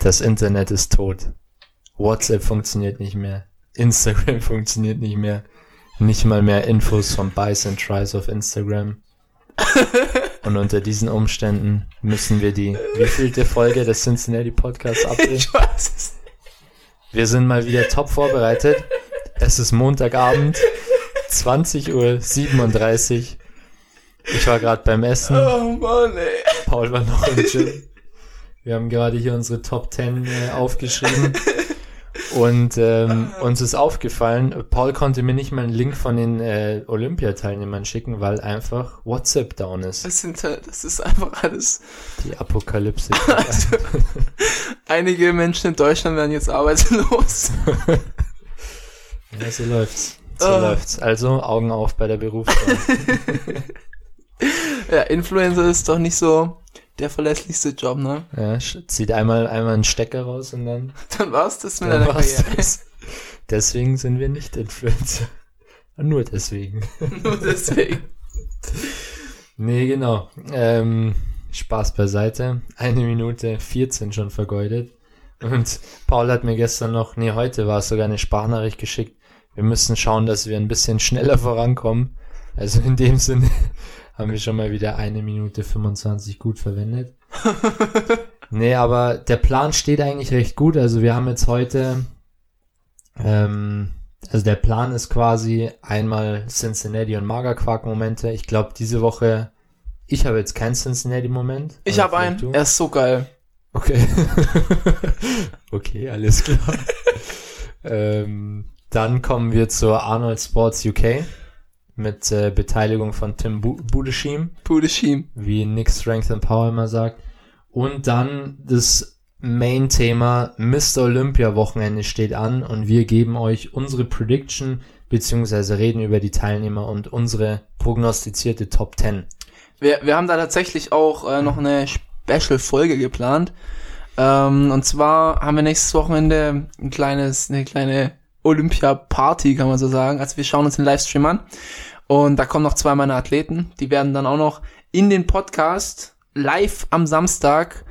Das Internet ist tot. WhatsApp funktioniert nicht mehr. Instagram funktioniert nicht mehr. Nicht mal mehr Infos von Buys and Tries auf Instagram. Und unter diesen Umständen müssen wir die wievielte Folge des Cincinnati Podcasts abnehmen? Ich weiß es nicht. Wir sind mal wieder top vorbereitet. Es ist Montagabend, 20.37 Uhr. Ich war gerade beim Essen. Oh Mann, ey. Paul war noch im Gym. Wir haben gerade hier unsere Top 10 äh, aufgeschrieben. Und ähm, uns ist aufgefallen, Paul konnte mir nicht mal einen Link von den äh, Olympiateilnehmern schicken, weil einfach WhatsApp down ist. Das, sind, halt- das ist einfach alles. Die Apokalypse. Also, einige Menschen in Deutschland werden jetzt arbeitslos. ja, so läuft's. So Ah. läuft's. Also Augen auf bei der Berufswahl. Ja, Influencer ist doch nicht so der verlässlichste Job, ne? ja, zieht einmal einmal einen Stecker raus und dann, Dann war's das mit dann deiner war's Karriere. das. Deswegen sind wir nicht Influencer. Nur deswegen. Nur deswegen. Nee, genau. Ähm, Spaß beiseite. Eine Minute 14 schon vergeudet. Und Paul hat mir gestern noch, nee, heute war es sogar eine Sprachnachricht geschickt. Wir müssen schauen, dass wir ein bisschen schneller vorankommen. Also in dem Sinne haben wir schon mal wieder eine Minute 25 gut verwendet. nee, aber der Plan steht eigentlich recht gut. Also wir haben jetzt heute, ähm, also der Plan ist quasi einmal Cincinnati und Magerquark-Momente. Ich glaube, diese Woche, ich habe jetzt keinen Cincinnati-Moment. Ich habe einen. du? Er ist so geil. Okay. okay, alles klar. ähm, dann kommen wir zur Arnold Sports UK mit äh, Beteiligung von Tim Bu Budeschim, Pudeschim. wie Nick Strength and Power immer sagt. Und dann das Main-Thema Mr. Olympia Wochenende steht an und wir geben euch unsere Prediction beziehungsweise reden über die Teilnehmer und unsere prognostizierte Top 10. Wir, wir haben da tatsächlich auch äh, noch eine Special-Folge geplant. Ähm, und zwar haben wir nächstes Wochenende ein kleines, eine kleine Olympia-Party, kann man so sagen. Also wir schauen uns den Livestream an. Und da kommen noch zwei meiner Athleten. Die werden dann auch noch in den Podcast live am Samstag,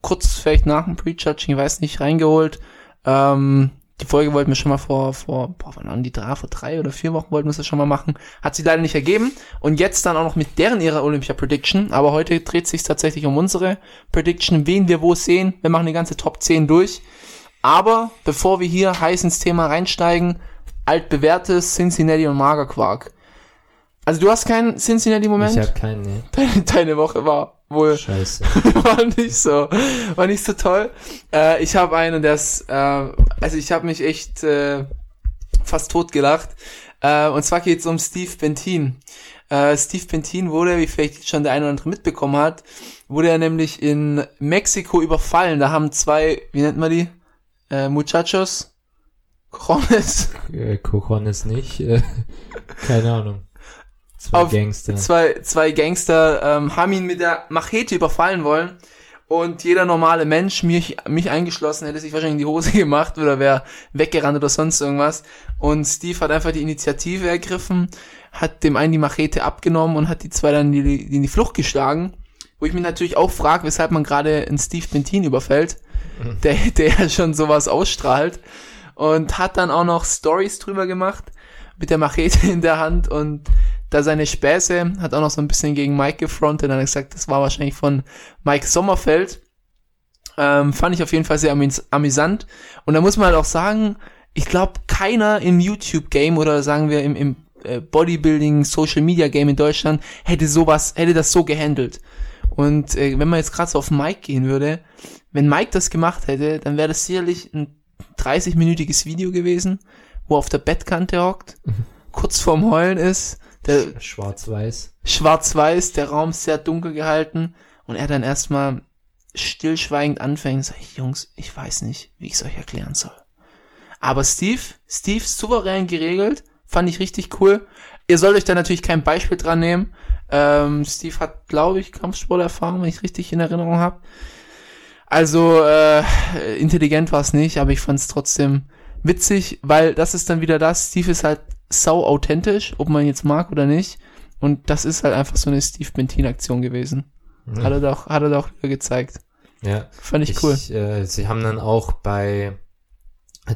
kurz vielleicht nach dem Pre-Judging, ich weiß nicht, reingeholt. Ähm, die Folge wollten wir schon mal vor, vor, boah, wann waren die drei, vor drei oder vier Wochen wollten wir das schon mal machen. Hat sich leider nicht ergeben. Und jetzt dann auch noch mit deren ihrer Olympia Prediction. Aber heute dreht sich tatsächlich um unsere Prediction, wen wir wo sehen. Wir machen die ganze Top 10 durch. Aber bevor wir hier heiß ins Thema reinsteigen, altbewährtes Cincinnati und Magerquark. Also du hast keinen Ich Cincinnati-Moment? habe keinen, nee. Deine, deine Woche war wohl Scheiße. war nicht so, war nicht so toll. Äh, ich habe einen, der ist, äh, also ich habe mich echt äh, fast tot gelacht. Äh, und zwar geht es um Steve Bentin. Äh, Steve Bentin wurde, wie vielleicht schon der eine oder andere mitbekommen hat, wurde er nämlich in Mexiko überfallen. Da haben zwei, wie nennt man die? Äh, Muchachos? Cojones? Äh, Cojones nicht. Äh, keine Ahnung. Zwei Auf Gangster. Zwei, zwei Gangster ähm, haben ihn mit der Machete überfallen wollen. Und jeder normale Mensch, mich, mich eingeschlossen, hätte sich wahrscheinlich in die Hose gemacht oder wäre weggerannt oder sonst irgendwas. Und Steve hat einfach die Initiative ergriffen, hat dem einen die Machete abgenommen und hat die zwei dann in die, in die Flucht geschlagen. Wo ich mich natürlich auch frage, weshalb man gerade einen Steve Bentin überfällt, der, der schon sowas ausstrahlt. Und hat dann auch noch Stories drüber gemacht, mit der Machete in der Hand und da seine Späße, hat auch noch so ein bisschen gegen Mike gefrontet, dann hat er gesagt, das war wahrscheinlich von Mike Sommerfeld. Ähm, fand ich auf jeden Fall sehr amis amüsant. Und da muss man halt auch sagen, ich glaube, keiner im YouTube-Game oder sagen wir im, im äh, Bodybuilding, Social Media Game in Deutschland hätte sowas, hätte das so gehandelt. Und äh, wenn man jetzt gerade so auf Mike gehen würde, wenn Mike das gemacht hätte, dann wäre das sicherlich ein 30-minütiges Video gewesen, wo er auf der Bettkante hockt, kurz vorm Heulen ist, Schwarz-Weiß. schwarz-weiß, der Raum ist sehr dunkel gehalten und er dann erstmal stillschweigend anfängt, sag ich, Jungs, ich weiß nicht, wie ich es euch erklären soll. Aber Steve, Steve souverän geregelt, fand ich richtig cool. Ihr sollt euch da natürlich kein Beispiel dran nehmen. Ähm, Steve hat, glaube ich, Kampfsporterfahrung, wenn ich richtig in Erinnerung habe. Also äh, intelligent war es nicht, aber ich fand es trotzdem witzig, weil das ist dann wieder das, Steve ist halt sau authentisch, ob man jetzt mag oder nicht. Und das ist halt einfach so eine Steve Bentin Aktion gewesen. Hat er doch, hat er doch wieder gezeigt. Ja. Fand ich, cool. Äh, sie haben dann auch bei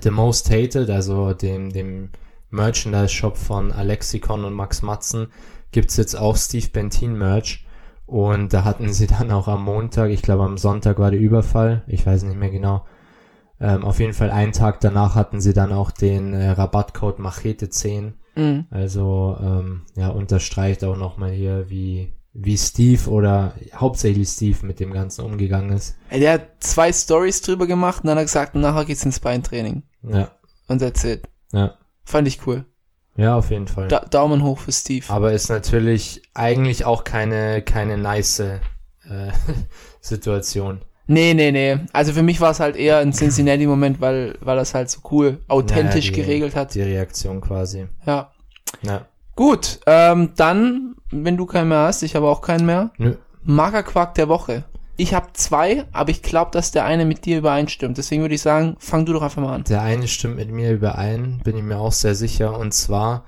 The Most Hated, also dem, dem Merchandise-Shop von Alexicon und Max Matzen, gibt's jetzt auch Steve Bentin Merch. Und da hatten sie dann auch am Montag, ich glaube am Sonntag war der Überfall, ich weiß nicht mehr genau. Ähm, auf jeden Fall einen Tag danach hatten sie dann auch den äh, Rabattcode Machete 10. Mhm. Also ähm, ja, unterstreicht auch nochmal hier, wie, wie Steve oder hauptsächlich Steve mit dem Ganzen umgegangen ist. Der hat zwei Stories drüber gemacht und dann hat er gesagt, nachher geht's ins Beintraining. Ja, Und that's it. ja. Fand ich cool. Ja, auf jeden Fall. Da Daumen hoch für Steve. Aber ist natürlich eigentlich auch keine, keine nice äh, Situation. Nee, nee, nee. Also für mich war es halt eher ein Cincinnati-Moment, weil, weil das halt so cool, authentisch Naja, die- geregelt hat. Die Reaktion quasi. Ja. Ja. Gut, ähm, dann, wenn du keinen mehr hast, ich habe auch keinen mehr. Nö. Magerquark der Woche. Ich habe zwei, aber ich glaube, dass der eine mit dir übereinstimmt. Deswegen würde ich sagen, fang du doch einfach mal an. Der eine stimmt mit mir überein, bin ich mir auch sehr sicher. Und zwar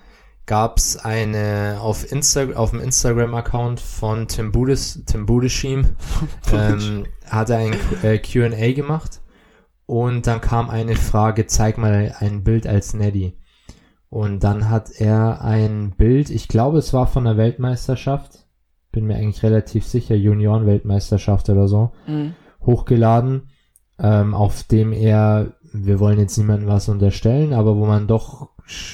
gab's eine auf Insta auf dem Instagram-Account von Tim, Budes, Tim Budeshim, ähm, hat er ein äh, Q&A gemacht und dann kam eine Frage, zeig mal ein Bild als Neddy. Und dann hat er ein Bild, ich glaube es war von der Weltmeisterschaft, bin mir eigentlich relativ sicher, Junioren-Weltmeisterschaft oder so, Mhm. hochgeladen, ähm, auf dem er, wir wollen jetzt niemandem was unterstellen, aber wo man doch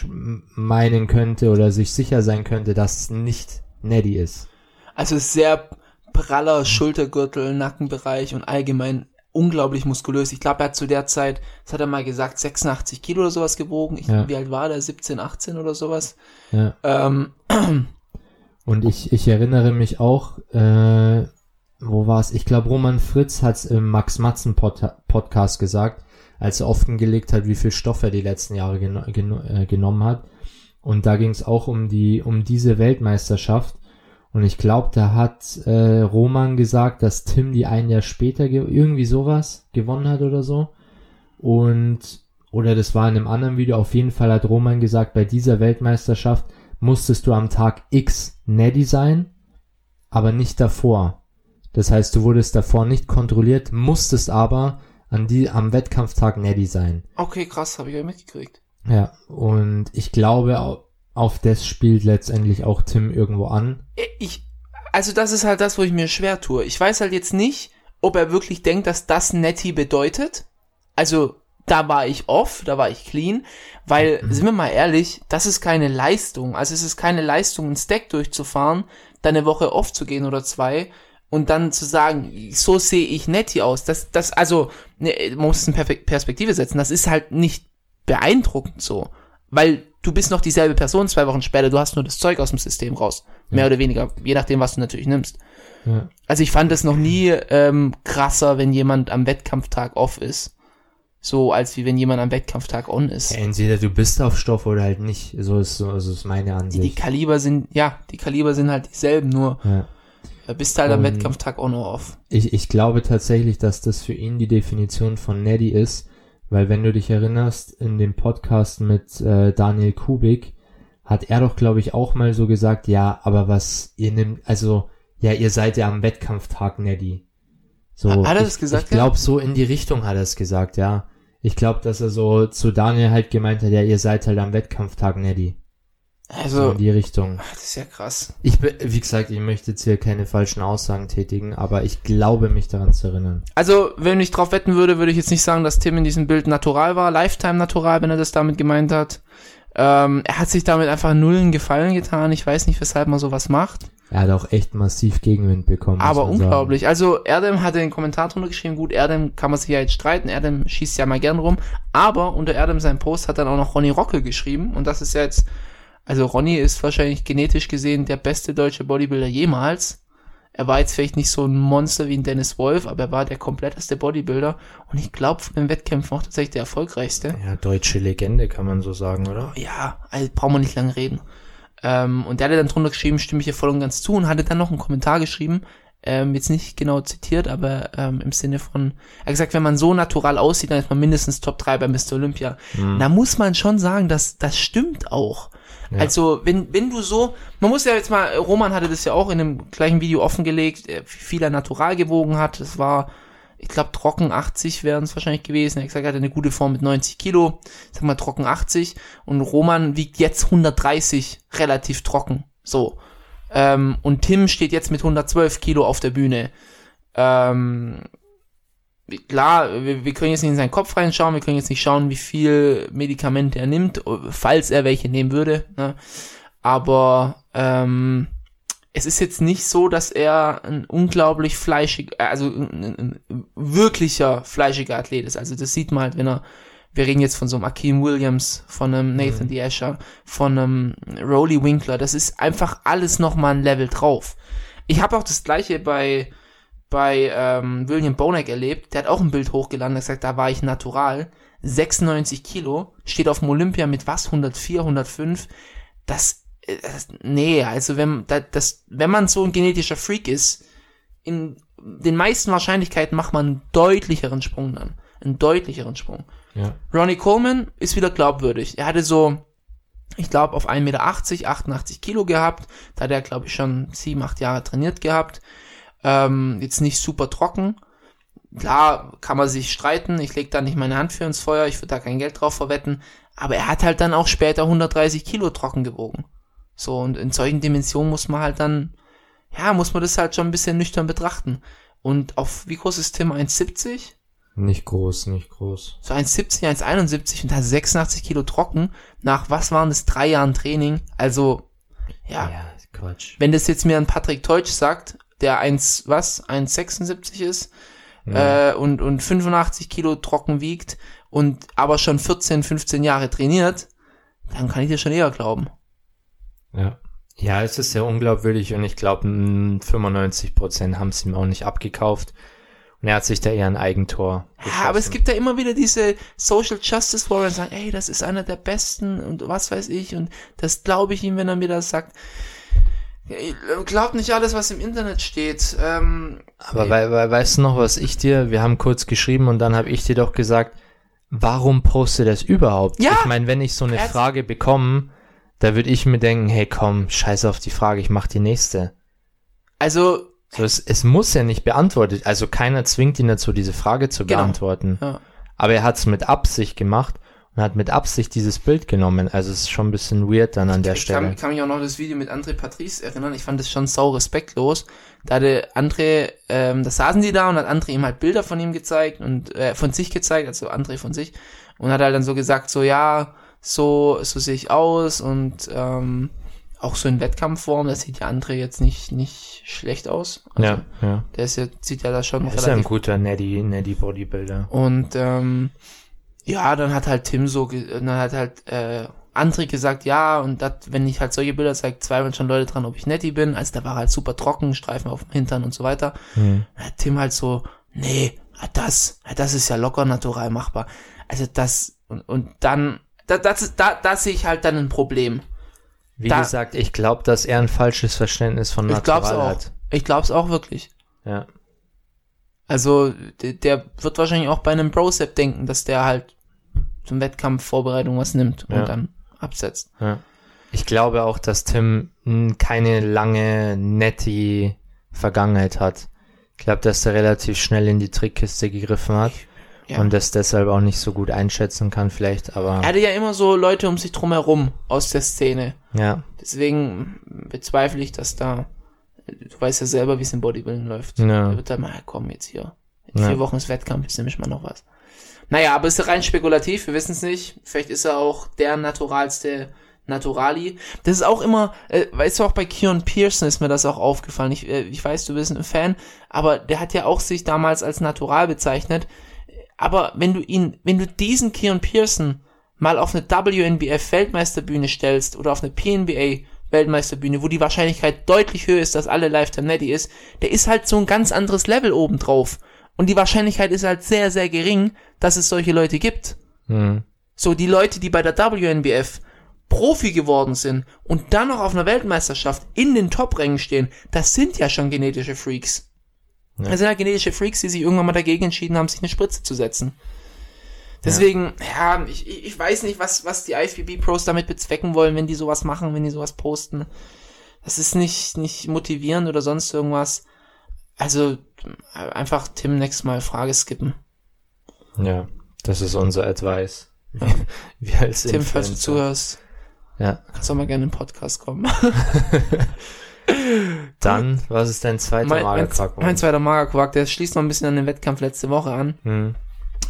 meinen könnte oder sich sicher sein könnte, dass es nicht Neddy ist. Also sehr praller Schultergürtel, Nackenbereich und allgemein unglaublich muskulös. Ich glaube, er hat zu der Zeit, das hat er mal gesagt, 86 Kilo oder sowas gewogen. Ich, Ja. Wie alt war der? 17, 18 oder sowas. Ja. Ähm, Und ich, ich erinnere mich auch, äh, wo war es? Ich glaube, Roman Fritz hat es im Max Matzen Pod Podcast gesagt, als er offengelegt hat, wie viel Stoff er die letzten Jahre geno geno äh, genommen hat. Und da ging es auch um die, um diese Weltmeisterschaft. Und ich glaube, da hat äh, Roman gesagt, dass Tim die ein Jahr später ge irgendwie sowas gewonnen hat oder so. Und oder das war in einem anderen Video. Auf jeden Fall hat Roman gesagt, bei dieser Weltmeisterschaft musstest du am Tag X Neddy sein, aber nicht davor. Das heißt, du wurdest davor nicht kontrolliert, musstest aber an die, am Wettkampftag Neddy sein. okay, krass, habe ich ja mitgekriegt. Ja, und ich glaube, au- auf das spielt letztendlich auch Tim irgendwo an. Ich, also das ist halt das, wo ich mir schwer tue. Ich weiß halt jetzt nicht, ob er wirklich denkt, dass das Netty bedeutet. Also da war ich off, da war ich clean, weil, sind wir mal ehrlich, das ist keine Leistung. Also es ist keine Leistung, einen Stack durchzufahren, dann eine Woche off zu gehen oder zwei und dann zu sagen, so sehe ich Netty aus. Das, das, also, ne, man muss es in Perspektive setzen. Das ist halt nicht beeindruckend so. Weil du bist noch dieselbe Person zwei Wochen später, du hast nur das Zeug aus dem System raus. Mehr oder weniger, je nachdem, was du natürlich nimmst. Ja. Also ich fand es noch nie ähm, krasser, wenn jemand am Wettkampftag off ist. So als wie wenn jemand am Wettkampftag on ist. Entweder du bist auf Stoff oder halt nicht. So ist so, so ist meine Die, die Ansicht. Kaliber sind, ja, die Kaliber sind halt dieselben, nur Ja. Bist halt am Und- Wettkampftag on oder off. Ich, ich glaube tatsächlich, dass das für ihn die Definition von Neddy ist, weil wenn du dich erinnerst, in dem Podcast mit äh, Daniel Kubik hat er doch, glaube ich, auch mal so gesagt, ja, aber was ihr nimmt, also, ja, ihr seid ja am Wettkampftag Neddy. So, Hat er ich, das gesagt, Ich glaube, so in die Richtung hat er es gesagt, ja. Ich glaube, dass er so zu Daniel halt gemeint hat, ja, ihr seid halt am Wettkampftag Neddy. So Also, in die Richtung. das ist ja krass. Ich, wie gesagt, ich möchte jetzt hier keine falschen Aussagen tätigen, aber ich glaube mich daran zu erinnern. Also, wenn ich drauf wetten würde, würde ich jetzt nicht sagen, dass Tim in diesem Bild natural war, Lifetime natural, wenn er das damit gemeint hat. Ähm, er hat sich damit einfach null einen Gefallen getan. Ich weiß nicht, weshalb man sowas macht. Er hat auch echt massiv Gegenwind bekommen. Aber man sagen. unglaublich. Also Erdem hat den Kommentar drunter geschrieben, gut, Erdem kann man sich ja jetzt streiten, Erdem schießt ja mal gern rum, aber unter Erdem sein Post hat dann auch noch Ronny Rockel geschrieben und das ist ja jetzt, also Ronny ist wahrscheinlich genetisch gesehen der beste deutsche Bodybuilder jemals. Er war jetzt vielleicht nicht so ein Monster wie ein Dennis Wolf, aber er war der kompletteste Bodybuilder und ich glaube von den Wettkämpfen auch tatsächlich der erfolgreichste. Ja, deutsche Legende kann man so sagen, oder? Ja, also brauchen wir nicht lange reden. Ähm, und der hat dann drunter geschrieben, stimme ich hier voll und ganz zu und hatte dann noch einen Kommentar geschrieben, ähm, jetzt nicht genau zitiert, aber ähm, im Sinne von, er hat gesagt, wenn man so natural aussieht, dann ist man mindestens Top 3 bei Mr. Olympia. Da muss man schon sagen, dass das stimmt auch. Also, wenn, wenn du so, man muss ja jetzt mal, Roman hatte das ja auch in dem gleichen Video offengelegt, äh, wie viel er natural gewogen hat. Das war Ich glaube, trocken 80 wären es wahrscheinlich gewesen. Er hat gesagt, er hatte eine gute Form mit 90 Kilo. Sag mal, trocken 80. Und Roman wiegt jetzt 130, relativ trocken. So. Ähm, und Tim steht jetzt mit 112 Kilo auf der Bühne. Ähm, klar, wir, wir können jetzt nicht in seinen Kopf reinschauen, wir können jetzt nicht schauen, wie viel Medikamente er nimmt, falls er welche nehmen würde. Ne? Aber ähm, es ist jetzt nicht so, dass er ein unglaublich fleischig, also ein, ein, wirklicher fleischiger Athlet ist. Also das sieht man halt, wenn er, wir reden jetzt von so einem Akeem Williams, von einem Nathan mhm. D'Asher, von einem Rolly Winkler. Das ist einfach alles nochmal ein Level drauf. Ich habe auch das gleiche bei bei ähm, William Bonek erlebt. Der hat auch ein Bild hochgeladen, der gesagt, da war ich natural. 96 Kilo, steht auf dem Olympia mit was? 104, 105. Das, äh, das nee, also wenn, das, das, wenn man so ein genetischer Freak ist, in den meisten Wahrscheinlichkeiten macht man einen deutlicheren Sprung dann. Einen deutlicheren Sprung. Ja. Ronnie Coleman ist wieder glaubwürdig. Er hatte so, ich glaube, auf 1,80 Meter 88 Kilo gehabt. Da hat er, glaube ich, schon 7, 8 Jahre trainiert gehabt. Ähm, jetzt nicht super trocken. Klar, kann man sich streiten. Ich leg da nicht meine Hand für ins Feuer. Ich würde da kein Geld drauf verwetten. Aber er hat halt dann auch später 130 Kilo trocken gewogen. So, und in solchen Dimensionen muss man halt dann, ja, muss man das halt schon ein bisschen nüchtern betrachten. Und auf, wie groß ist Tim? 1,70? Nicht groß, nicht groß. So 1,70, 1,71 und hat 86 Kilo trocken. Nach was waren das? Drei Jahren Training. Also, ja. Ja, Quatsch. Wenn das jetzt mir ein Patrick Teutsch sagt, der 1, was, 1,76 ist ja. äh, und, und 85 Kilo trocken wiegt und aber schon 14, 15 Jahre trainiert, dann kann ich dir schon eher glauben. Ja. Ja, es ist sehr unglaubwürdig und ich glaube, 95 Prozent haben es ihm auch nicht abgekauft. Und er hat sich da eher ein Eigentor. Geschossen. Ja, aber es gibt da immer wieder diese Social Justice Warriors, sagen, ey, das ist einer der besten und was weiß ich und das glaube ich ihm, wenn er mir das sagt. Glaubt nicht alles, was im Internet steht. Ähm, Aber we we weißt du noch, was ich dir, wir haben kurz geschrieben und dann habe ich dir doch gesagt, warum poste das überhaupt? Ja, ich meine, wenn ich so eine Frage bekomme, da würde ich mir denken, hey komm, scheiß auf die Frage, ich mach die nächste. Also. So, es, es muss ja nicht beantwortet, also keiner zwingt ihn dazu, diese Frage zu genau. beantworten. Ja. Aber er hat es mit Absicht gemacht und hat mit Absicht dieses Bild genommen. Also es ist schon ein bisschen weird dann an der ich Stelle. Kann, kann mich auch noch das Video mit André Patrice erinnern. Ich fand das schon sau respektlos. Da hatte André, ähm, da saßen die da und hat André ihm halt Bilder von ihm gezeigt und äh, von sich gezeigt, also André von sich. Und hat halt dann so gesagt, so ja, so, so sehe ich aus und ähm, auch so in Wettkampfform, das sieht ja André jetzt nicht, nicht schlecht aus. Also, ja, ja. Der ist ja, sieht ja da schon er ist ja ein guter Neddy, Neddy Bodybuilder. Und ähm, ja, dann hat halt Tim so, dann hat halt äh, André gesagt, ja, und dat, wenn ich halt solche Bilder zeige, zweifeln schon Leute dran, ob ich netti bin. Also da war halt super trocken, Streifen auf dem Hintern und so weiter. Mhm. Hat Tim halt so, nee, das, das ist ja locker natural machbar. Also das, und, und dann, da, das, da, da sehe ich halt dann ein Problem. Wie da, gesagt, ich glaube, dass er ein falsches Verständnis von natural ich glaub's auch. hat. Ich glaub's auch wirklich. Ja. Also, der, der wird wahrscheinlich auch bei einem Brosep denken, dass der halt zum Wettkampfvorbereitung was nimmt und ja. dann absetzt. Ja. Ich glaube auch, dass Tim keine lange nette Vergangenheit hat. Ich glaube, dass er relativ schnell in die Trickkiste gegriffen hat ja. und das deshalb auch nicht so gut einschätzen kann vielleicht, aber... Er hatte ja immer so Leute um sich drum herum aus der Szene. Ja. Deswegen bezweifle ich, dass da... Du weißt ja selber, wie es im Bodybuilding läuft. Ja. Da wird dann mal, komm jetzt hier. In vier Wochen ist Wettkampf, ist nämlich mal noch was. Naja, aber ist rein spekulativ, wir wissen es nicht. Vielleicht ist er auch der naturalste Naturali. Das ist auch immer, äh, weißt du, auch bei Kieran Pearson ist mir das auch aufgefallen. Ich, äh, ich weiß, du bist ein Fan, aber der hat ja auch sich damals als natural bezeichnet. Aber wenn du ihn, wenn du diesen Kieran Pearson mal auf eine WNBF Weltmeisterbühne stellst oder auf eine PNBA Weltmeisterbühne, wo die Wahrscheinlichkeit deutlich höher ist, dass alle Lifetime Netty ist, der ist halt so ein ganz anderes Level obendrauf. Und die Wahrscheinlichkeit ist halt sehr, sehr gering, dass es solche Leute gibt. Mhm. So, die Leute, die bei der WNBF Profi geworden sind und dann noch auf einer Weltmeisterschaft in den Top-Rängen stehen, das sind ja schon genetische Freaks. Ja. Das sind ja genetische Freaks, die sich irgendwann mal dagegen entschieden haben, sich eine Spritze zu setzen. Deswegen, ja, ja ich, ich weiß nicht, was, was die IFBB-Pros damit bezwecken wollen, wenn die sowas machen, wenn die sowas posten. Das ist nicht, nicht motivierend oder sonst irgendwas. Also einfach Tim nächstes Mal Frage skippen. Ja, das ist unser Advice. Wir als Tim, falls du Influencer. zuhörst, Ja, kannst du auch mal gerne im Podcast kommen. dann, was ist dein zweiter mein, mein, Magerquark? mein zweiter Magerquark, der schließt noch ein bisschen an den Wettkampf letzte Woche an. Hm.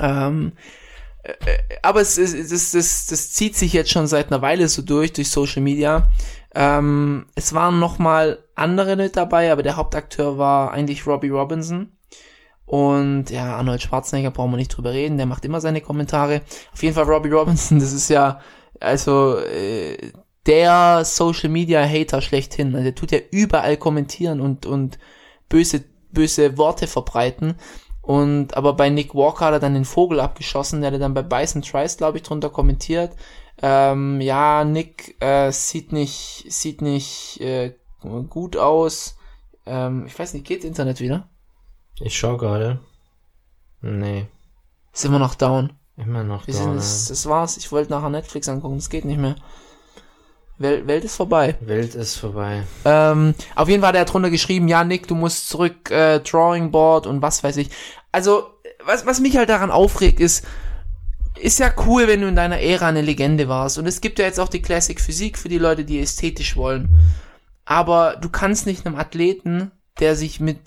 Ähm, äh, äh, aber es, es, es, das, das zieht sich jetzt schon seit einer Weile so durch, durch Social Media. Ähm, es waren noch mal andere mit dabei, aber der Hauptakteur war eigentlich Robbie Robinson. Und ja, Arnold Schwarzenegger brauchen wir nicht drüber reden, der macht immer seine Kommentare. Auf jeden Fall Robbie Robinson, das ist ja, also äh, der Social Media Hater schlechthin. Also der tut ja überall kommentieren und, und böse, böse Worte verbreiten. Und aber bei Nick Walker hat er dann den Vogel abgeschossen, der hat dann bei Bison Trice, glaube ich, drunter kommentiert. Ähm, ja, Nick äh, sieht nicht, sieht nicht äh, gut aus. Ähm, ich weiß nicht, geht Internet wieder? Ich schau gerade. Nee, Ist immer noch down. immer noch Wir da. sind, das, das war's. Ich wollte nachher Netflix angucken, das geht nicht mehr. Welt, Welt ist vorbei. Welt ist vorbei. Ähm, auf jeden Fall hat er drunter geschrieben, ja, Nick, du musst zurück, äh, Drawing Board und was weiß ich. Also, was, was mich halt daran aufregt, ist, ist ja cool, wenn du in deiner Ära eine Legende warst. Und es gibt ja jetzt auch die Classic Physik für die Leute, die ästhetisch wollen. Aber du kannst nicht einem Athleten, der sich mit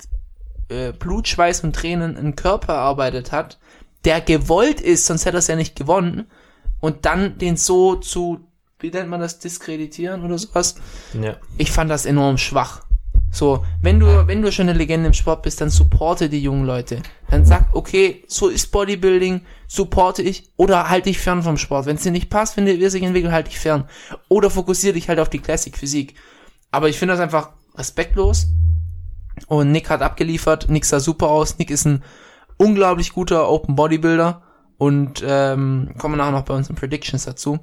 äh, Blut, Schweiß und Tränen einen Körper erarbeitet hat, der gewollt ist, sonst hätte er es ja nicht gewonnen, und dann den so zu, wie nennt man das, diskreditieren oder sowas, Ja. ich fand das enorm schwach. So, wenn du, wenn du schon eine Legende im Sport bist, dann supporte die jungen Leute. Dann sag, okay, so ist Bodybuilding, supporte ich oder halt dich fern vom Sport. Wenn es dir nicht passt, wenn dir sich entwickelt, halt dich fern. Oder fokussiere dich halt auf die Classic Physik. Aber ich finde das einfach respektlos. Und Nick hat abgeliefert, Nick sah super aus. Nick ist ein unglaublich guter Open Bodybuilder. Und ähm, kommen nachher noch bei uns in Predictions dazu.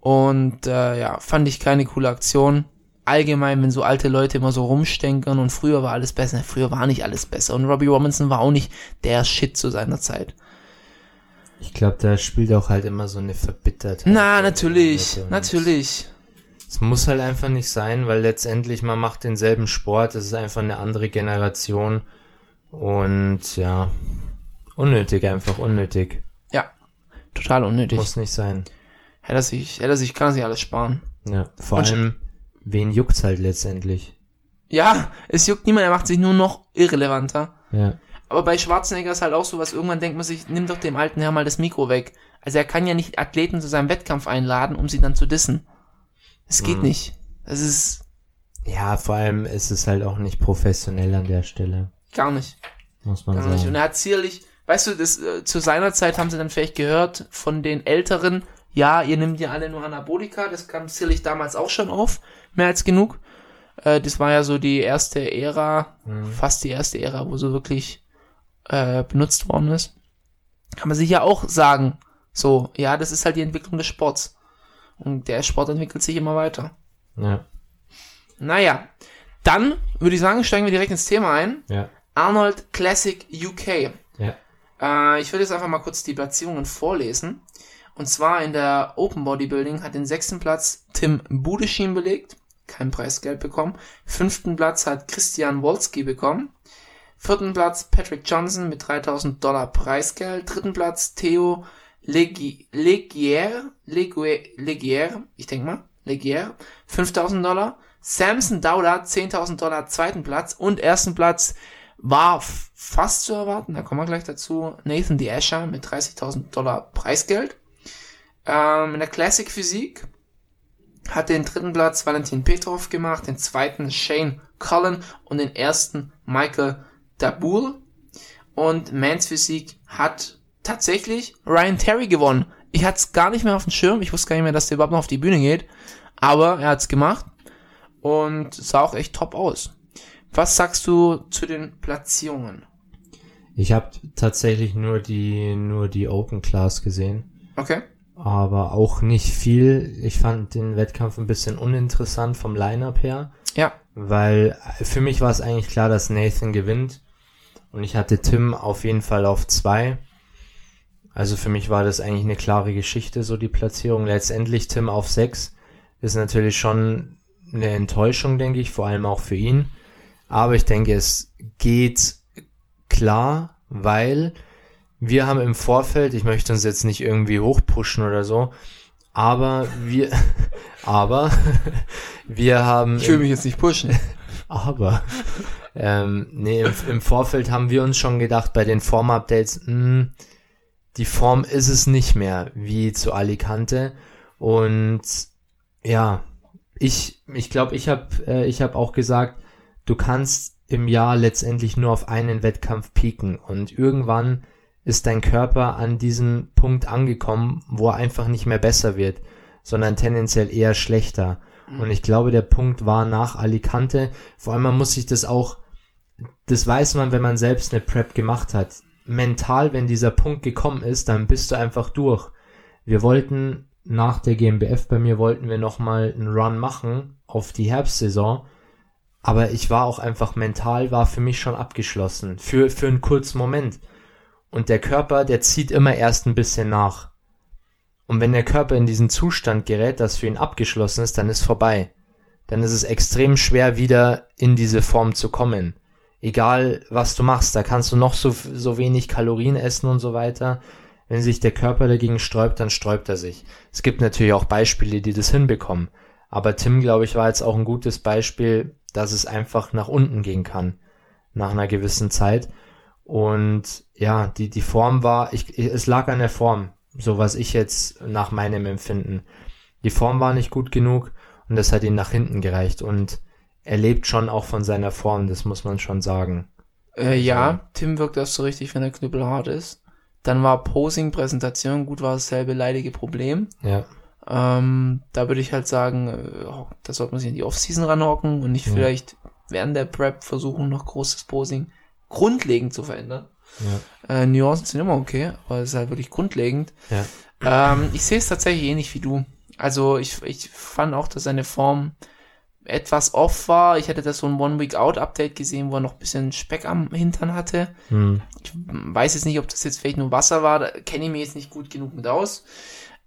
Und äh, ja, fand ich keine coole Aktion. Allgemein, wenn so alte Leute immer so rumstenkern und früher war alles besser. Früher war nicht alles besser. Und Robbie Robinson war auch nicht der Shit zu seiner Zeit. Ich glaube, da spielt auch halt immer so eine Verbittertheit. Na, natürlich, natürlich. Es muss halt einfach nicht sein, weil letztendlich man macht denselben Sport, es ist einfach eine andere Generation und ja, unnötig einfach, unnötig. Ja, total unnötig. Muss nicht sein. Hätte er sich, hätte er sich, kann er sich alles sparen. Ja, vor Und- allem, wen juckt's halt letztendlich? Ja, es juckt niemand, er macht sich nur noch irrelevanter. Ja, Aber bei Schwarzenegger ist halt auch so was, irgendwann denkt man sich, nimm doch dem alten Herr mal das Mikro weg. Also er kann ja nicht Athleten zu seinem Wettkampf einladen, um sie dann zu dissen. Das geht Mhm. nicht. Das ist ja, vor allem ist es halt auch nicht professionell an der Stelle, gar nicht. muss man Gar nicht. Und sagen. er hat zierlich, weißt du, das, äh, zu seiner Zeit haben sie dann vielleicht gehört von den Älteren, ja, ihr nehmt ja alle nur Anabolika, das kam zierlich damals auch schon auf, mehr als genug. Äh, das war ja so die erste Ära, Mhm. fast die erste Ära, wo so wirklich äh, benutzt worden ist. Kann man sich ja auch sagen, so, ja, das ist halt die Entwicklung des Sports. Und der Sport entwickelt sich immer weiter. Ja, Naja, dann würde ich sagen, steigen wir direkt ins Thema ein. ja, Arnold Classic UK. ja. Äh, ich würde jetzt einfach mal kurz die Platzierungen vorlesen. Und zwar in der Open Bodybuilding hat den sechsten Platz Tim Budeschin belegt, kein Preisgeld bekommen. Fünften Platz hat Christian Wolski bekommen. Vierten Platz Patrick Johnson mit 3000 Dollar Preisgeld. Dritten Platz Theo Legi- Legier, Legier, ich denke mal, Legier, 5000 Dollar. Samson Dowda, 10.000 Dollar, zweiten Platz. Und ersten Platz war fast zu erwarten, da kommen wir gleich dazu. Nathan D. Asher mit 30.000 Dollar Preisgeld. Ähm, in der Classic Physik hat den dritten Platz Valentin Petrov gemacht, den zweiten Shane Cullen und den ersten Michael Dabul. Und Mans Physik hat tatsächlich Ryan Terry gewonnen. Ich hatte es gar nicht mehr auf dem Schirm, ich wusste gar nicht mehr, dass der überhaupt noch auf die Bühne geht. Aber er hat's gemacht und sah auch echt top aus. Was sagst du zu den Platzierungen? Ich habe tatsächlich nur die, nur die Open Class gesehen. Okay. Aber auch nicht viel. Ich fand den Wettkampf ein bisschen uninteressant vom Line-Up her, Ja. weil für mich war es eigentlich klar, dass Nathan gewinnt und ich hatte Tim auf jeden Fall auf zwei. Also für mich war das eigentlich eine klare Geschichte, so die Platzierung. Letztendlich Tim auf sechs ist natürlich schon eine Enttäuschung, denke ich, vor allem auch für ihn. Aber ich denke, es geht klar, weil wir haben im Vorfeld, ich möchte uns jetzt nicht irgendwie hochpushen oder so, aber wir, aber wir haben. Ich will mich jetzt nicht pushen. Aber ähm, nee, im, im, Vorfeld haben wir uns schon gedacht, bei den Form-Updates, hm, die Form ist es nicht mehr wie zu Alicante. Und ja, ich ich glaube, ich habe äh, ich habe auch gesagt, du kannst im Jahr letztendlich nur auf einen Wettkampf pieken und irgendwann ist dein Körper an diesem Punkt angekommen, wo er einfach nicht mehr besser wird, sondern tendenziell eher schlechter. Mhm. Und ich glaube, der Punkt war nach Alicante, vor allem man muss sich das auch, das weiß man, wenn man selbst eine Prep gemacht hat. Mental, wenn dieser Punkt gekommen ist, dann bist du einfach durch. Wir wollten nach der GmbF bei mir wollten wir nochmal einen Run machen auf die Herbstsaison. Aber ich war auch einfach mental, war für mich schon abgeschlossen. Für, für einen kurzen Moment. Und der Körper, der zieht immer erst ein bisschen nach. Und wenn der Körper in diesen Zustand gerät, dass für ihn abgeschlossen ist, dann ist vorbei. Dann ist es extrem schwer, wieder in diese Form zu kommen. Egal, was du machst, da kannst du noch so, so wenig Kalorien essen und so weiter. Wenn sich der Körper dagegen sträubt, dann sträubt er sich. Es gibt natürlich auch Beispiele, die das hinbekommen. Aber Tim, glaube ich, war jetzt auch ein gutes Beispiel, dass es einfach nach unten gehen kann. Nach einer gewissen Zeit. Und ja, die, die Form war, ich, es lag an der Form, so was ich jetzt nach meinem Empfinden. Die Form war nicht gut genug und das hat ihn nach hinten gereicht und er lebt schon auch von seiner Form, das muss man schon sagen. Äh, ja, Tim wirkt erst so richtig, wenn er knüppelhart ist. Dann war Posing, Präsentation, gut war dasselbe leidige Problem. Ja. Ähm, da würde ich halt sagen, äh, da sollte man sich in die Offseason ranhocken und nicht ja. vielleicht während der Prep versuchen, noch großes Posing grundlegend zu verändern. Ja. Äh, Nuancen sind immer okay, aber es ist halt wirklich grundlegend. Ja. Ähm, ich sehe es tatsächlich ähnlich wie du. Also ich, ich fand auch, dass seine Form etwas off war. Ich hätte das so ein One-Week-Out-Update gesehen, wo er noch ein bisschen Speck am Hintern hatte. Hm. Ich weiß jetzt nicht, ob das jetzt vielleicht nur Wasser war, da kenne ich mir jetzt nicht gut genug mit aus.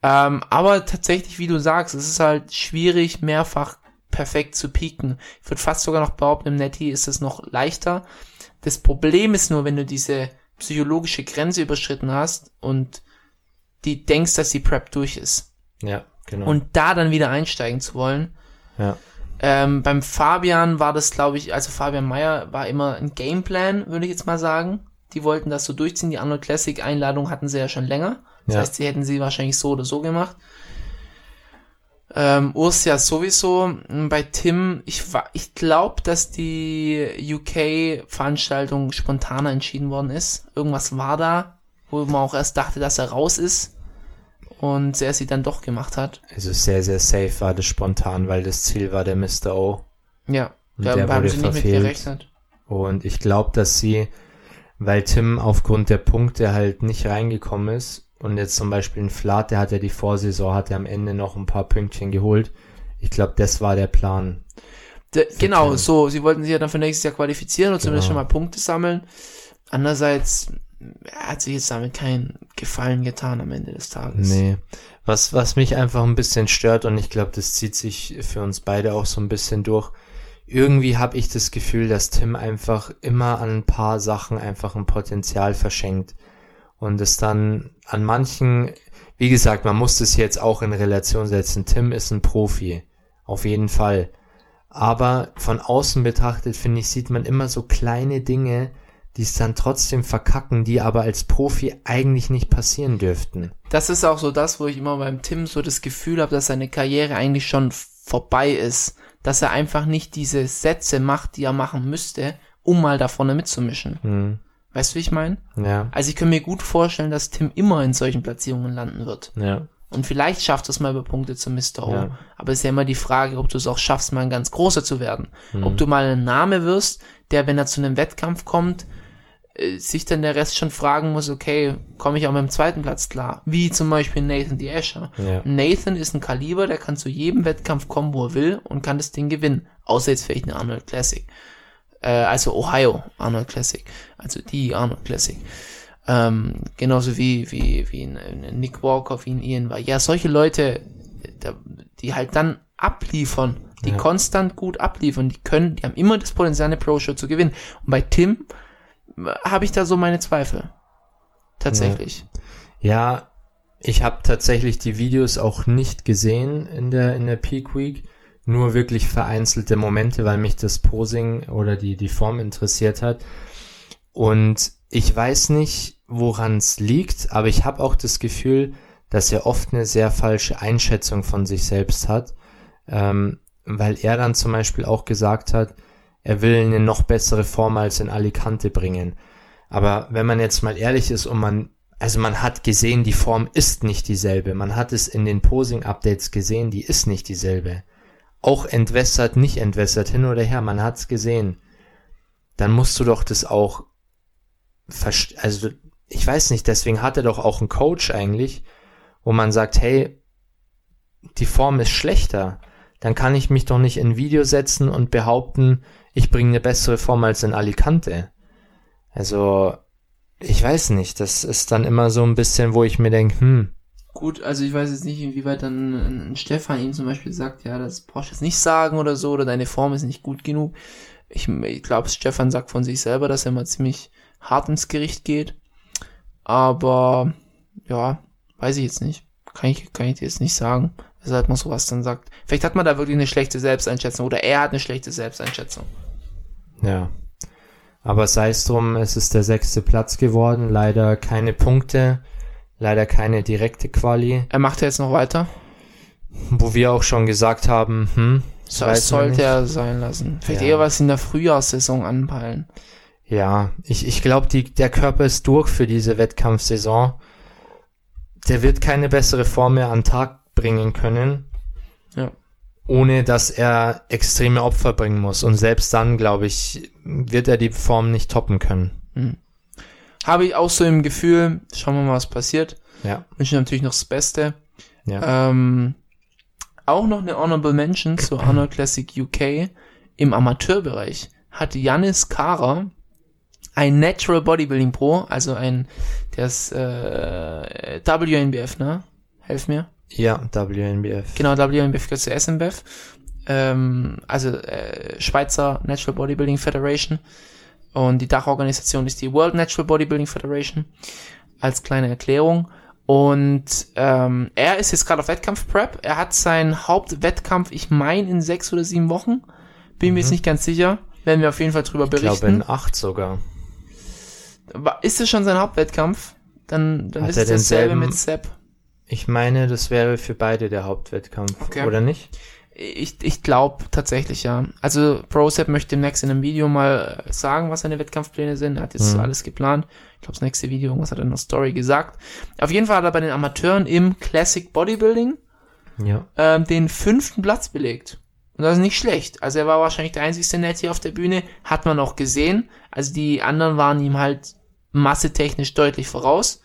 Ähm, aber tatsächlich, wie du sagst, es ist halt schwierig, mehrfach perfekt zu pieken. Ich würde fast sogar noch behaupten, im Netty ist es noch leichter, das Problem ist nur, wenn du diese psychologische Grenze überschritten hast und die denkst, dass die Prep durch ist. Ja, genau. Und da dann wieder einsteigen zu wollen. Ja. Ähm, beim Fabian war das, glaube ich, also Fabian Meyer war immer ein Gameplan, würde ich jetzt mal sagen. Die wollten das so durchziehen. Die Arnold Classic Einladung hatten sie ja schon länger. Das ja. heißt, sie hätten sie wahrscheinlich so oder so gemacht. Ähm, Urs ja sowieso. Bei Tim, ich, ich glaube, dass die UK-Veranstaltung spontaner entschieden worden ist. Irgendwas war da, wo man auch erst dachte, dass er raus ist. Und er sie dann doch gemacht hat. Also sehr, sehr safe war das spontan, weil das Ziel war der Mr. O. Ja, und da haben sie nicht mit gerechnet. Und ich glaube, dass sie, weil Tim aufgrund der Punkte halt nicht reingekommen ist, und jetzt zum Beispiel ein Flat, der hat ja die Vorsaison, hat er am Ende noch ein paar Pünktchen geholt. Ich glaube, das war der Plan. De, genau, Tim. so. Sie wollten sich ja dann für nächstes Jahr qualifizieren und genau. zumindest schon mal Punkte sammeln. Andererseits er hat sich jetzt damit keinen Gefallen getan am Ende des Tages. Nee. Was, was mich einfach ein bisschen stört und ich glaube, das zieht sich für uns beide auch so ein bisschen durch. Irgendwie habe ich das Gefühl, dass Tim einfach immer an ein paar Sachen einfach ein Potenzial verschenkt und es dann an manchen, wie gesagt, man muss das jetzt auch in Relation setzen. Tim ist ein Profi, auf jeden Fall. Aber von außen betrachtet, finde ich, sieht man immer so kleine Dinge, die es dann trotzdem verkacken, die aber als Profi eigentlich nicht passieren dürften. Das ist auch so das, wo ich immer beim Tim so das Gefühl habe, dass seine Karriere eigentlich schon vorbei ist. Dass er einfach nicht diese Sätze macht, die er machen müsste, um mal da vorne mitzumischen. Hm. Weißt du, wie ich meine? Ja. Also ich kann mir gut vorstellen, dass Tim immer in solchen Platzierungen landen wird. Ja. Und vielleicht schafft es mal über Punkte zu Mr. O. Ja. Aber es ist ja immer die Frage, ob du es auch schaffst, mal ein ganz großer zu werden. Mhm. Ob du mal ein Name wirst, der, wenn er zu einem Wettkampf kommt, äh, sich dann der Rest schon fragen muss, okay, komme ich auch mit dem zweiten Platz klar? Wie zum Beispiel Nathan die Escher. Ja. Nathan ist ein Kaliber, der kann zu jedem Wettkampf kommen, wo er will und kann das Ding gewinnen. Außer jetzt vielleicht eine Arnold Classic äh, also Ohio Arnold Classic, also die Arnold Classic. Ähm, genauso wie, wie, wie ein, ein Nick Walker, wie ein Ian war. Ja, solche Leute, die halt dann abliefern, die Ja. konstant gut abliefern, die können, die haben immer das Potenzial, eine Pro-Show zu gewinnen. Und bei Tim äh, habe ich da so meine Zweifel. Tatsächlich. Ja, ich habe tatsächlich die Videos auch nicht gesehen in der, in der Peak Week. Nur wirklich vereinzelte Momente, weil mich das Posing oder die, die Form interessiert hat. Und ich weiß nicht, woran es liegt, aber ich habe auch das Gefühl, dass er oft eine sehr falsche Einschätzung von sich selbst hat. Ähm, weil er dann zum Beispiel auch gesagt hat, er will eine noch bessere Form als in Alicante bringen. Aber wenn man jetzt mal ehrlich ist und man, also man hat gesehen, die Form ist nicht dieselbe. Man hat es in den Posing-Updates gesehen, die ist nicht dieselbe. Auch entwässert, nicht entwässert, hin oder her, man hat's gesehen. Dann musst du doch das auch, also ich weiß nicht, deswegen hat er doch auch einen Coach eigentlich, wo man sagt, hey, die Form ist schlechter. Dann kann ich mich doch nicht in Video setzen und behaupten, ich bringe eine bessere Form als in Alicante. Also, ich weiß nicht, das ist dann immer so ein bisschen, wo ich mir denke, hm, Gut, also ich weiß jetzt nicht, inwieweit dann ein ein Stefan ihm zum Beispiel sagt, ja, das brauchst du jetzt nicht sagen oder so, oder deine Form ist nicht gut genug. Ich, ich glaube, Stefan sagt von sich selber, dass er mal ziemlich hart ins Gericht geht. Aber, ja, weiß ich jetzt nicht. Kann ich, kann ich dir jetzt nicht sagen, weshalb man sowas dann sagt. Vielleicht hat man da wirklich eine schlechte Selbsteinschätzung oder er hat eine schlechte Selbsteinschätzung. ja. Aber sei es drum, es ist der sechste Platz geworden, leider keine Punkte, leider keine direkte Quali, Er macht ja jetzt noch weiter. wo wir auch schon gesagt haben, hm, das sollte er sein lassen. Vielleicht Ja. eher was in der Frühjahrssaison anpeilen. Ja, ich, ich glaube, der Körper ist durch für diese Wettkampfsaison. Der wird keine bessere Form mehr an den Tag bringen können. Ja. Ohne dass er extreme Opfer bringen muss. Und selbst dann, glaube ich, wird er die Form nicht toppen können. Habe ich auch so im Gefühl, schauen wir mal, was passiert. Ja. Wünsche natürlich noch das Beste. Ja. Ähm, auch noch eine Honorable Mention zu Arnold Classic UK. Im Amateurbereich hat Yannis Kara, ein Natural Bodybuilding Pro, also ein, der ist äh, WNBF, ne? Helf mir. Ja, WNBF. Genau, WNBF gehört zu SMBF. Ähm, also äh, Schweizer Natural Bodybuilding Federation. Und die Dachorganisation ist die World Natural Bodybuilding Federation. Als kleine Erklärung. Und ähm, er ist jetzt gerade auf Wettkampf-Prep. Er hat seinen Hauptwettkampf, ich meine, in sechs oder sieben Wochen. Bin mir jetzt nicht ganz sicher. Werden wir auf jeden Fall drüber Ich glaube berichten. in acht sogar. Ist es schon sein Hauptwettkampf? Dann, dann Hat ist er es dasselbe denselben- mit Sepp. Ich meine, das wäre für beide der Hauptwettkampf. Okay. Oder nicht? Ich, ich glaube tatsächlich, ja. Also ProSep möchte demnächst in einem Video mal sagen, was seine Wettkampfpläne sind. Er hat jetzt Mhm. alles geplant. Ich glaube, das nächste Video, irgendwas hat er in der Story gesagt. Auf jeden Fall hat er bei den Amateuren im Classic Bodybuilding Ja. ähm, den fünften Platz belegt. Und das ist nicht schlecht. Also er war wahrscheinlich der einzigste Nettie auf der Bühne. Hat man auch gesehen. Also die anderen waren ihm halt massetechnisch deutlich voraus.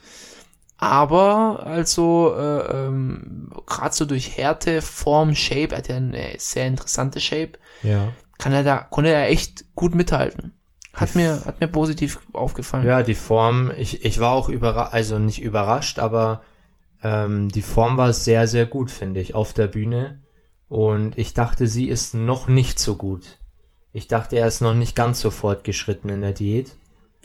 Aber also äh, ähm, gerade so durch Härte, Form, Shape, er hat ja eine sehr interessante Shape, Ja. kann er da, konnte er echt gut mithalten. Hat mir, hat mir positiv aufgefallen. Ja, die Form, ich, ich war auch überrascht, also nicht überrascht, aber ähm, die Form war sehr, sehr gut, finde ich, auf der Bühne. Und ich dachte, sie ist noch nicht so gut. Ich dachte, er ist noch nicht ganz so fortgeschritten in der Diät.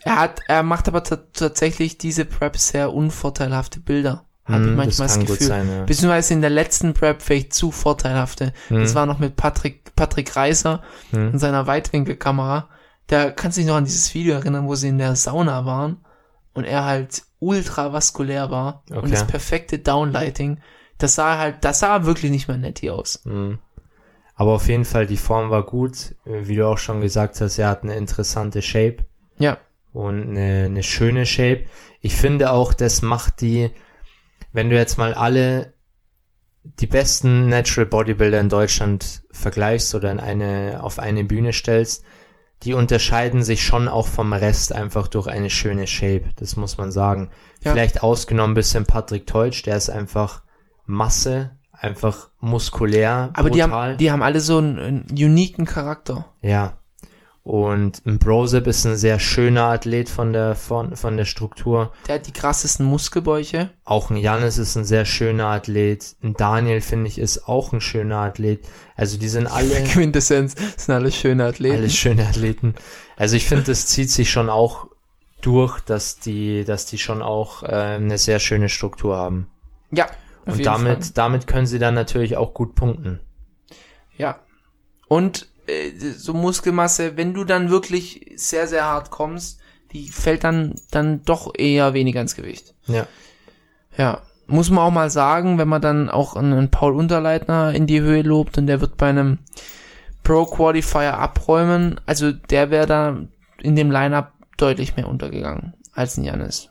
Er hat, er macht aber ta- tatsächlich diese Prep sehr unvorteilhafte Bilder. Habe ich Hm, manchmal das, kann gut Gefühl. sein, ja. Beziehungsweise in der letzten Prep vielleicht zu vorteilhafte. Das Hm. war noch mit Patrick, Patrick Reiser Hm. und seiner Weitwinkelkamera. Da kannst du dich noch an dieses Video erinnern, wo sie in der Sauna waren und er halt ultravaskulär war und Okay. das perfekte Downlighting. Das sah halt, das sah wirklich nicht mehr nett hier aus. Aber auf jeden Fall, die Form war gut. Äh, Wie du auch schon gesagt hast, er hat eine interessante Shape Ja, und eine, eine schöne Shape. Ich finde auch, das macht die, wenn du jetzt mal alle die besten Natural Bodybuilder in Deutschland vergleichst oder in eine, auf eine Bühne stellst, die unterscheiden sich schon auch vom Rest einfach durch eine schöne Shape. Das muss man sagen. Ja. Vielleicht ausgenommen ein bisschen Patrick Teutsch, der ist einfach Masse, einfach muskulär, aber die brutal. haben, die haben alle so einen, einen uniken Charakter. Ja. Und ein Brosip ist ein sehr schöner Athlet von der, von, von der Struktur. Der hat die krassesten Muskelbäuche. Auch ein Janis ist ein sehr schöner Athlet. Ein Daniel, finde ich, ist auch ein schöner Athlet. Also die sind alle, Quintessenz, das sind alles schöne Athleten. alle schöne Athleten. Also ich finde, das zieht sich schon auch durch, dass die, dass die schon auch äh, eine sehr schöne Struktur haben. Ja. Und damit, Fall. damit können sie dann natürlich auch gut punkten. Ja. Und so Muskelmasse, wenn du dann wirklich sehr, sehr hart kommst, die fällt dann, dann doch eher weniger ins Gewicht. Ja. Ja. Muss man auch mal sagen, wenn man dann auch einen, einen Paul Unterleitner in die Höhe lobt und der wird bei einem Pro Qualifier abräumen, also der wäre da in dem Lineup deutlich mehr untergegangen als ein Janis.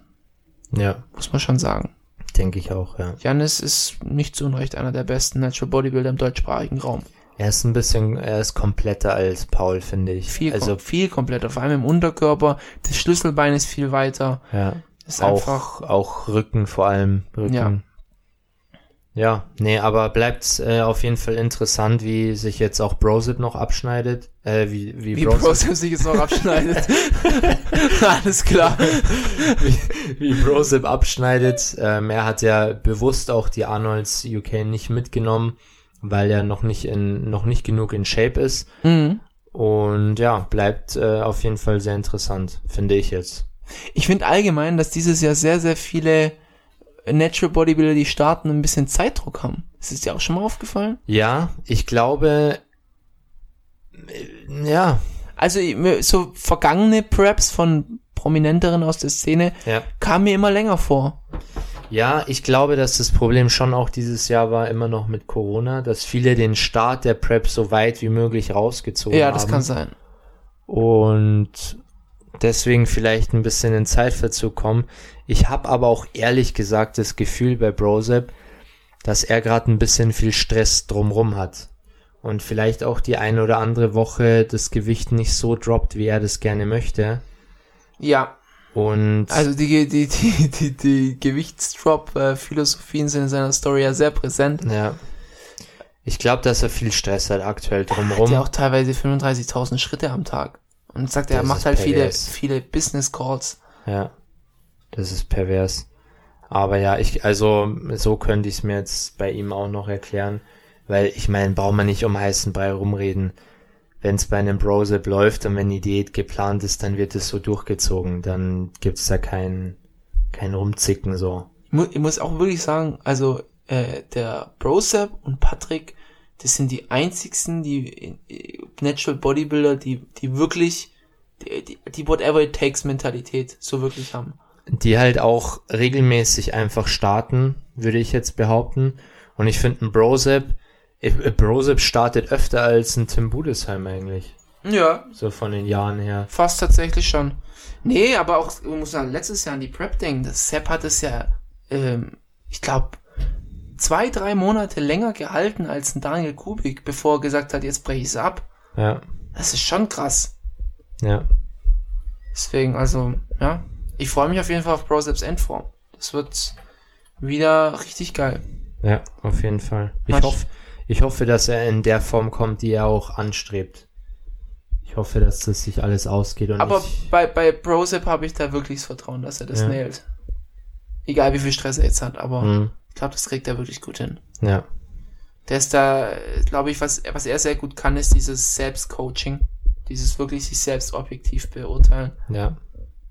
Ja, Muss man schon sagen. denke ich auch, ja. Janis ist nicht zu Unrecht einer der besten Natural Bodybuilder im deutschsprachigen Raum. Er ist ein bisschen, er ist kompletter als Paul, finde ich. Viel, also, viel kompletter, vor allem im Unterkörper. Das Schlüsselbein ist viel weiter. ja. Ist Auch, einfach, auch Rücken vor allem. Rücken. Ja. Ja, nee, aber bleibt äh, auf jeden Fall interessant, wie sich jetzt auch Brosip noch abschneidet. Äh, wie, wie, wie Brosip, Brosip sich jetzt noch abschneidet. Alles klar. wie, wie Brosip abschneidet. Ähm, er hat ja bewusst auch die Arnolds UK nicht mitgenommen, weil er noch nicht in, noch nicht genug in Shape ist. Mhm. Und ja, bleibt äh, auf jeden Fall sehr interessant, finde ich jetzt. Ich finde allgemein, dass dieses Jahr sehr, sehr viele Natural Bodybuilder, die starten, ein bisschen Zeitdruck haben. Ist es dir auch schon mal aufgefallen? Ja, ich glaube, äh, ja, Also so vergangene Preps von Prominenteren aus der Szene ja. kamen mir immer länger vor. Ja, ich glaube, dass das Problem schon auch dieses Jahr war, immer noch mit Corona, dass viele den Start der Prep so weit wie möglich rausgezogen Ja, haben. das kann sein. Und deswegen vielleicht ein bisschen in Zeitverzug kommen. Ich habe aber auch ehrlich gesagt das Gefühl bei Brosep, dass er gerade ein bisschen viel Stress drumrum hat. Und vielleicht auch die eine oder andere Woche das Gewicht nicht so droppt, wie er das gerne möchte. Ja, Und also die, die, die, die, die Gewichtsdrop-Philosophien sind in seiner Story ja sehr präsent. ja. Ich glaube, dass er viel Stress hat aktuell Hat drumrum. ja auch teilweise 35.000 Schritte am Tag. Und sagt, er Das macht ist halt viele, viele Business Calls. Ja, das ist pervers. Aber ja, ich, also so könnte ich es mir jetzt bei ihm auch noch erklären, weil ich meine, braucht man nicht um heißen Brei rumreden. Wenn es bei einem Brosip läuft und wenn die Diät geplant ist, dann wird es so durchgezogen. Dann gibt's da kein, kein Rumzicken so. Ich, mu ich muss auch wirklich sagen, also äh, der Brosep und Patrick, das sind die einzigsten, die äh, Natural Bodybuilder, die, die wirklich die, die, die Whatever it takes Mentalität so wirklich haben. Die halt auch regelmäßig einfach starten, würde ich jetzt behaupten. Und ich finde ein Brosip, Brosip startet öfter als ein Tim Budesheim eigentlich. Ja, So von den Jahren her. fast tatsächlich schon. Nee, aber auch, man muss sagen, letztes Jahr an die Prep denken. Das Sepp hat es ja, ähm, ich glaube, zwei, drei Monate länger gehalten als ein Daniel Kubik, bevor er gesagt hat, jetzt breche ich es ab. Ja, Das ist schon krass. ja. Deswegen, also, ja. Ich freue mich auf jeden Fall auf Broseps Endform. Das wird wieder richtig geil. Ja, auf jeden Fall. Ich hoffe, ich hoffe, dass er in der Form kommt, die er auch anstrebt. Ich hoffe, dass das sich alles ausgeht Aber bei, bei Brosep habe ich da wirklich das Vertrauen, dass er das Ja. nailt. Egal wie viel Stress er jetzt hat, aber Hm, ich glaube, das kriegt er wirklich gut hin. ja, Der ist da, glaube ich, was, was er sehr gut kann, ist dieses Selbstcoaching. Dieses wirklich sich selbst objektiv beurteilen. ja.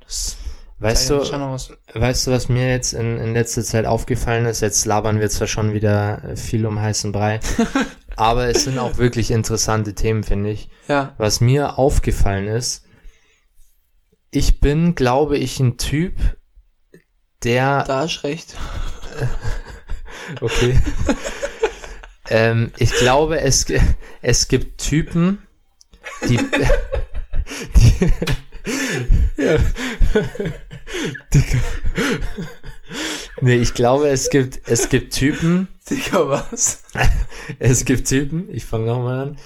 Das Weißt du, weißt du, was mir jetzt in, in letzter Zeit aufgefallen ist? Jetzt labern wir zwar schon wieder viel um heißen Brei, aber es sind auch wirklich interessante Themen, finde ich. Ja. Was mir aufgefallen ist, ich bin, glaube ich, ein Typ, der Da ist recht. Okay. ähm, ich glaube, es, es gibt Typen, die. die ja. Dicker. Nee, ich glaube, es gibt, es gibt Typen, Digga, was? es gibt Typen, ich fange nochmal an,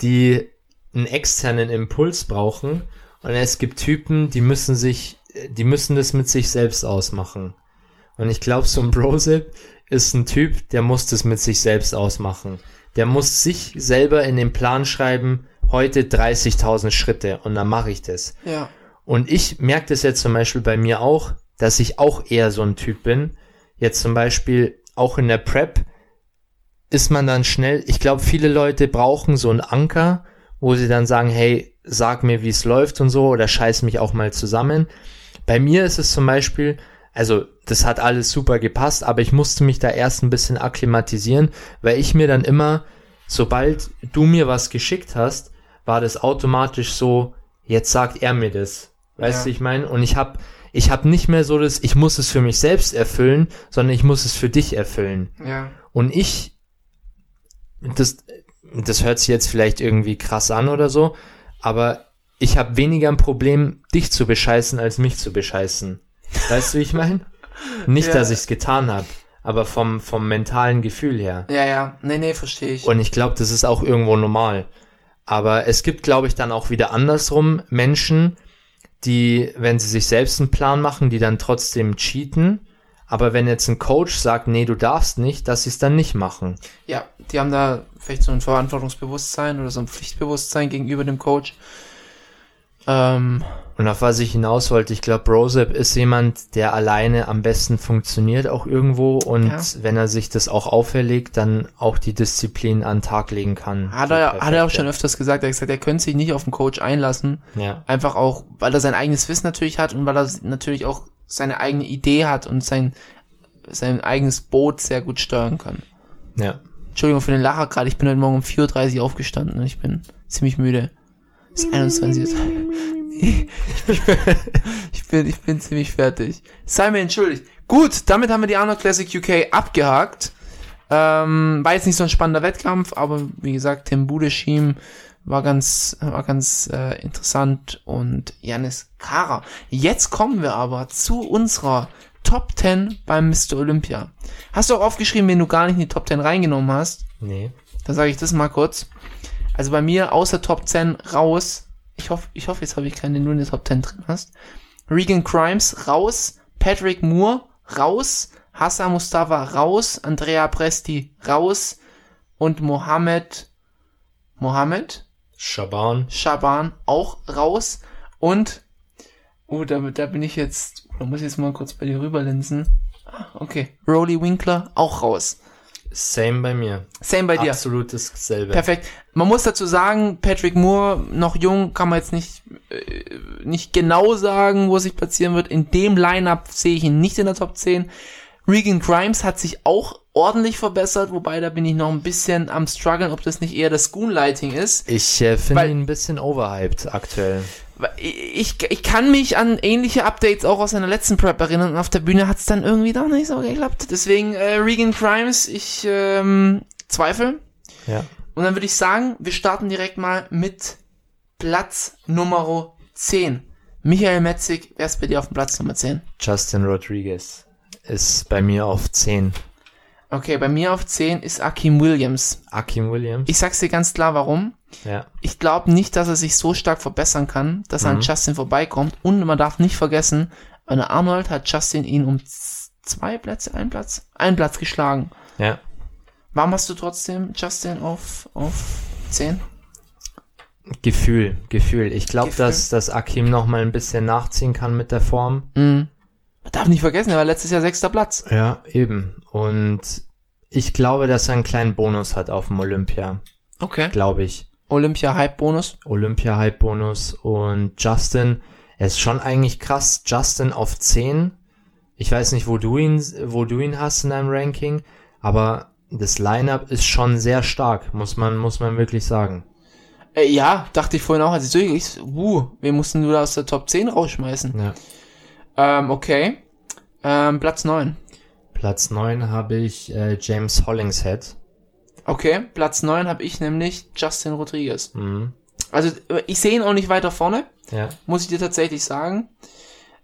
die einen externen Impuls brauchen und es gibt Typen, die müssen sich, die müssen das mit sich selbst ausmachen. Und ich glaube, so ein Brosip ist ein Typ, der muss das mit sich selbst ausmachen. Der muss sich selber in den Plan schreiben, heute 30.000 Schritte und dann mache ich das. Ja. Und ich merke das jetzt zum Beispiel bei mir auch, dass ich auch eher so ein Typ bin. Jetzt zum Beispiel auch in der Prep ist man dann schnell, ich glaube, viele Leute brauchen so einen Anker, wo sie dann sagen, hey, sag mir, wie es läuft und so, oder scheiß mich auch mal zusammen. Bei mir ist es zum Beispiel, also das hat alles super gepasst, aber ich musste mich da erst ein bisschen akklimatisieren, weil ich mir dann immer, sobald du mir was geschickt hast, war das automatisch so, jetzt sagt er mir das. Weißt Ja. du, ich meine? Und ich habe ich hab nicht mehr so das, ich muss es für mich selbst erfüllen, sondern ich muss es für dich erfüllen. Ja. Und ich, das, das hört sich jetzt vielleicht irgendwie krass an oder so, aber ich habe weniger ein Problem, dich zu bescheißen, als mich zu bescheißen. Weißt du, wie ich meine? Nicht, Ja. dass ich es getan habe, aber vom, vom mentalen Gefühl her. Ja, ja. Nee, nee, verstehe ich. Und ich glaube, das ist auch irgendwo normal. Aber es gibt, glaube ich, dann auch wieder andersrum Menschen, die, wenn sie sich selbst einen Plan machen, die dann trotzdem cheaten. Aber wenn jetzt ein Coach sagt, nee, du darfst nicht, dass sie es dann nicht machen. Ja, die haben da vielleicht so ein Verantwortungsbewusstsein oder so ein Pflichtbewusstsein gegenüber dem Coach. Ähm, Und auf was ich hinaus wollte, ich glaube, Brosep ist jemand, der alleine am besten funktioniert auch irgendwo und Ja. wenn er sich das auch auferlegt, dann auch die Disziplin an den Tag legen kann. hat er, hat er auch schon öfters gesagt, er hat gesagt, er könnte sich nicht auf den Coach einlassen. Ja, Einfach auch, weil er sein eigenes Wissen natürlich hat und weil er natürlich auch seine eigene Idee hat und sein, sein eigenes Boot sehr gut steuern kann. ja. Entschuldigung für den Lacher gerade, ich bin heute Morgen um 4.30 Uhr aufgestanden und ich bin ziemlich müde. Es ist 21 Uhr. ich, bin, ich bin ziemlich fertig. Sei mir entschuldigt. Gut, damit haben wir die Arnold Classic UK abgehakt. Ähm, war jetzt nicht so ein spannender Wettkampf, aber wie gesagt, Tim Budeshim war ganz, war ganz äh, interessant und Janis Kara. Jetzt kommen wir aber zu unserer Top 10 beim Mr. Olympia. Hast du auch aufgeschrieben, wenn du gar nicht in die Top 10 reingenommen hast? Nee. Dann sage ich das mal kurz. Also bei mir außer Top 10 raus. Ich hoffe, ich hoffe, jetzt habe ich keine, den du in der Top 10 drin hast. Regan Crimes raus. Patrick Moore raus. Hassan Mustafa raus. Andrea Presti raus. Und Mohammed, Mohammed Schaban. Shaban auch raus. Und, oh, da, da bin ich jetzt, da muss ich jetzt mal kurz bei dir rüberlinsen. Ah, Okay. Rolly Winkler auch raus. Same bei mir. Same bei dir. Absolut dasselbe. Perfekt. Man muss dazu sagen, Patrick Moore, noch jung, kann man jetzt nicht, äh, nicht genau sagen, wo er sich platzieren wird. In dem Lineup sehe ich ihn nicht in der Top 10. Regan Grimes hat sich auch ordentlich verbessert, wobei da bin ich noch ein bisschen am struggeln, ob das nicht eher das Schoonlighting ist. Ich äh, finde ihn ein bisschen overhyped aktuell. Ich, ich kann mich an ähnliche Updates auch aus seiner letzten Prep erinnern und auf der Bühne hat es dann irgendwie doch nicht so geklappt. Deswegen äh, Regan Grimes, ich ähm, zweifle. Ja. Und dann würde ich sagen, wir starten direkt mal mit Platz Nummer 10. Michael Metzig, wer ist bei dir auf dem Platz Nummer 10? Justin Rodriguez ist bei mir auf 10. Okay, bei mir auf 10 ist Akim Williams. Akim Williams. Ich sag's dir ganz klar, warum. Ja. Ich glaube nicht, dass er sich so stark verbessern kann, dass er an Mhm. Justin vorbeikommt. Und man darf nicht vergessen, an Arnold hat Justin ihn um zwei Plätze, ein Platz, ein Platz geschlagen. Ja. Warum hast du trotzdem Justin auf, auf 10? Gefühl, Gefühl. Ich glaube, dass, dass Akim noch mal ein bisschen nachziehen kann mit der Form. Mhm. Man darf nicht vergessen, er war letztes Jahr sechster Platz. Ja, eben. Und ich glaube, dass er einen kleinen Bonus hat auf dem Olympia. Okay. Glaube ich. Olympia-Hype-Bonus. Olympia-Hype-Bonus. Und Justin, er ist schon eigentlich krass. Justin auf 10. Ich weiß nicht, wo du ihn, wo du ihn hast in deinem Ranking, aber das Lineup ist schon sehr stark, muss man, muss man wirklich sagen. Äh, ja, dachte ich vorhin auch, als ich so, uh, wir mussten du da aus der Top 10 rausschmeißen. Ja. Ähm, okay. Ähm, Platz 9. Platz 9 habe ich äh, James Hollingshead. Okay, Platz 9 habe ich nämlich Justin Rodriguez. Mhm. Also, ich sehe ihn auch nicht weiter vorne, Ja. muss ich dir tatsächlich sagen.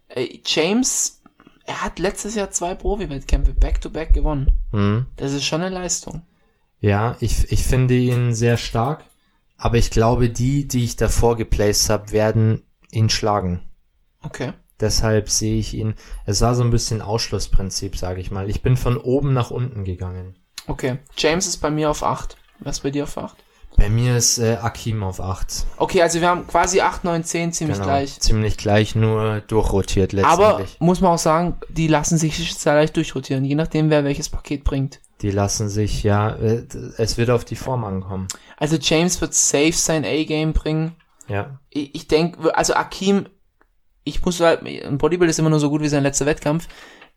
Äh, James, er hat letztes Jahr zwei Profi-Wettkämpfe back-to-back gewonnen. Mhm. Das ist schon eine Leistung. Ja, ich, ich finde ihn sehr stark, aber ich glaube, die, die ich davor geplaced habe, werden ihn schlagen. Okay. Deshalb sehe ich ihn. Es war so ein bisschen Ausschlussprinzip, sage ich mal. Ich bin von oben nach unten gegangen. Okay. James ist bei mir auf 8. Was ist bei dir auf 8? Bei mir ist äh, Akim auf 8. Okay, also wir haben quasi 8, 9, 10 ziemlich Genau. gleich. Ziemlich gleich, nur durchrotiert Aber letztendlich. muss man auch sagen, die lassen sich sehr leicht durchrotieren, je nachdem, wer welches Paket bringt. Die lassen sich, ja, äh, es wird auf die Form ankommen. Also James wird safe sein A-Game bringen. Ja. Ich, ich denke, also Akim, ich muss halt, ein Bodybuilder ist immer nur so gut wie sein letzter Wettkampf.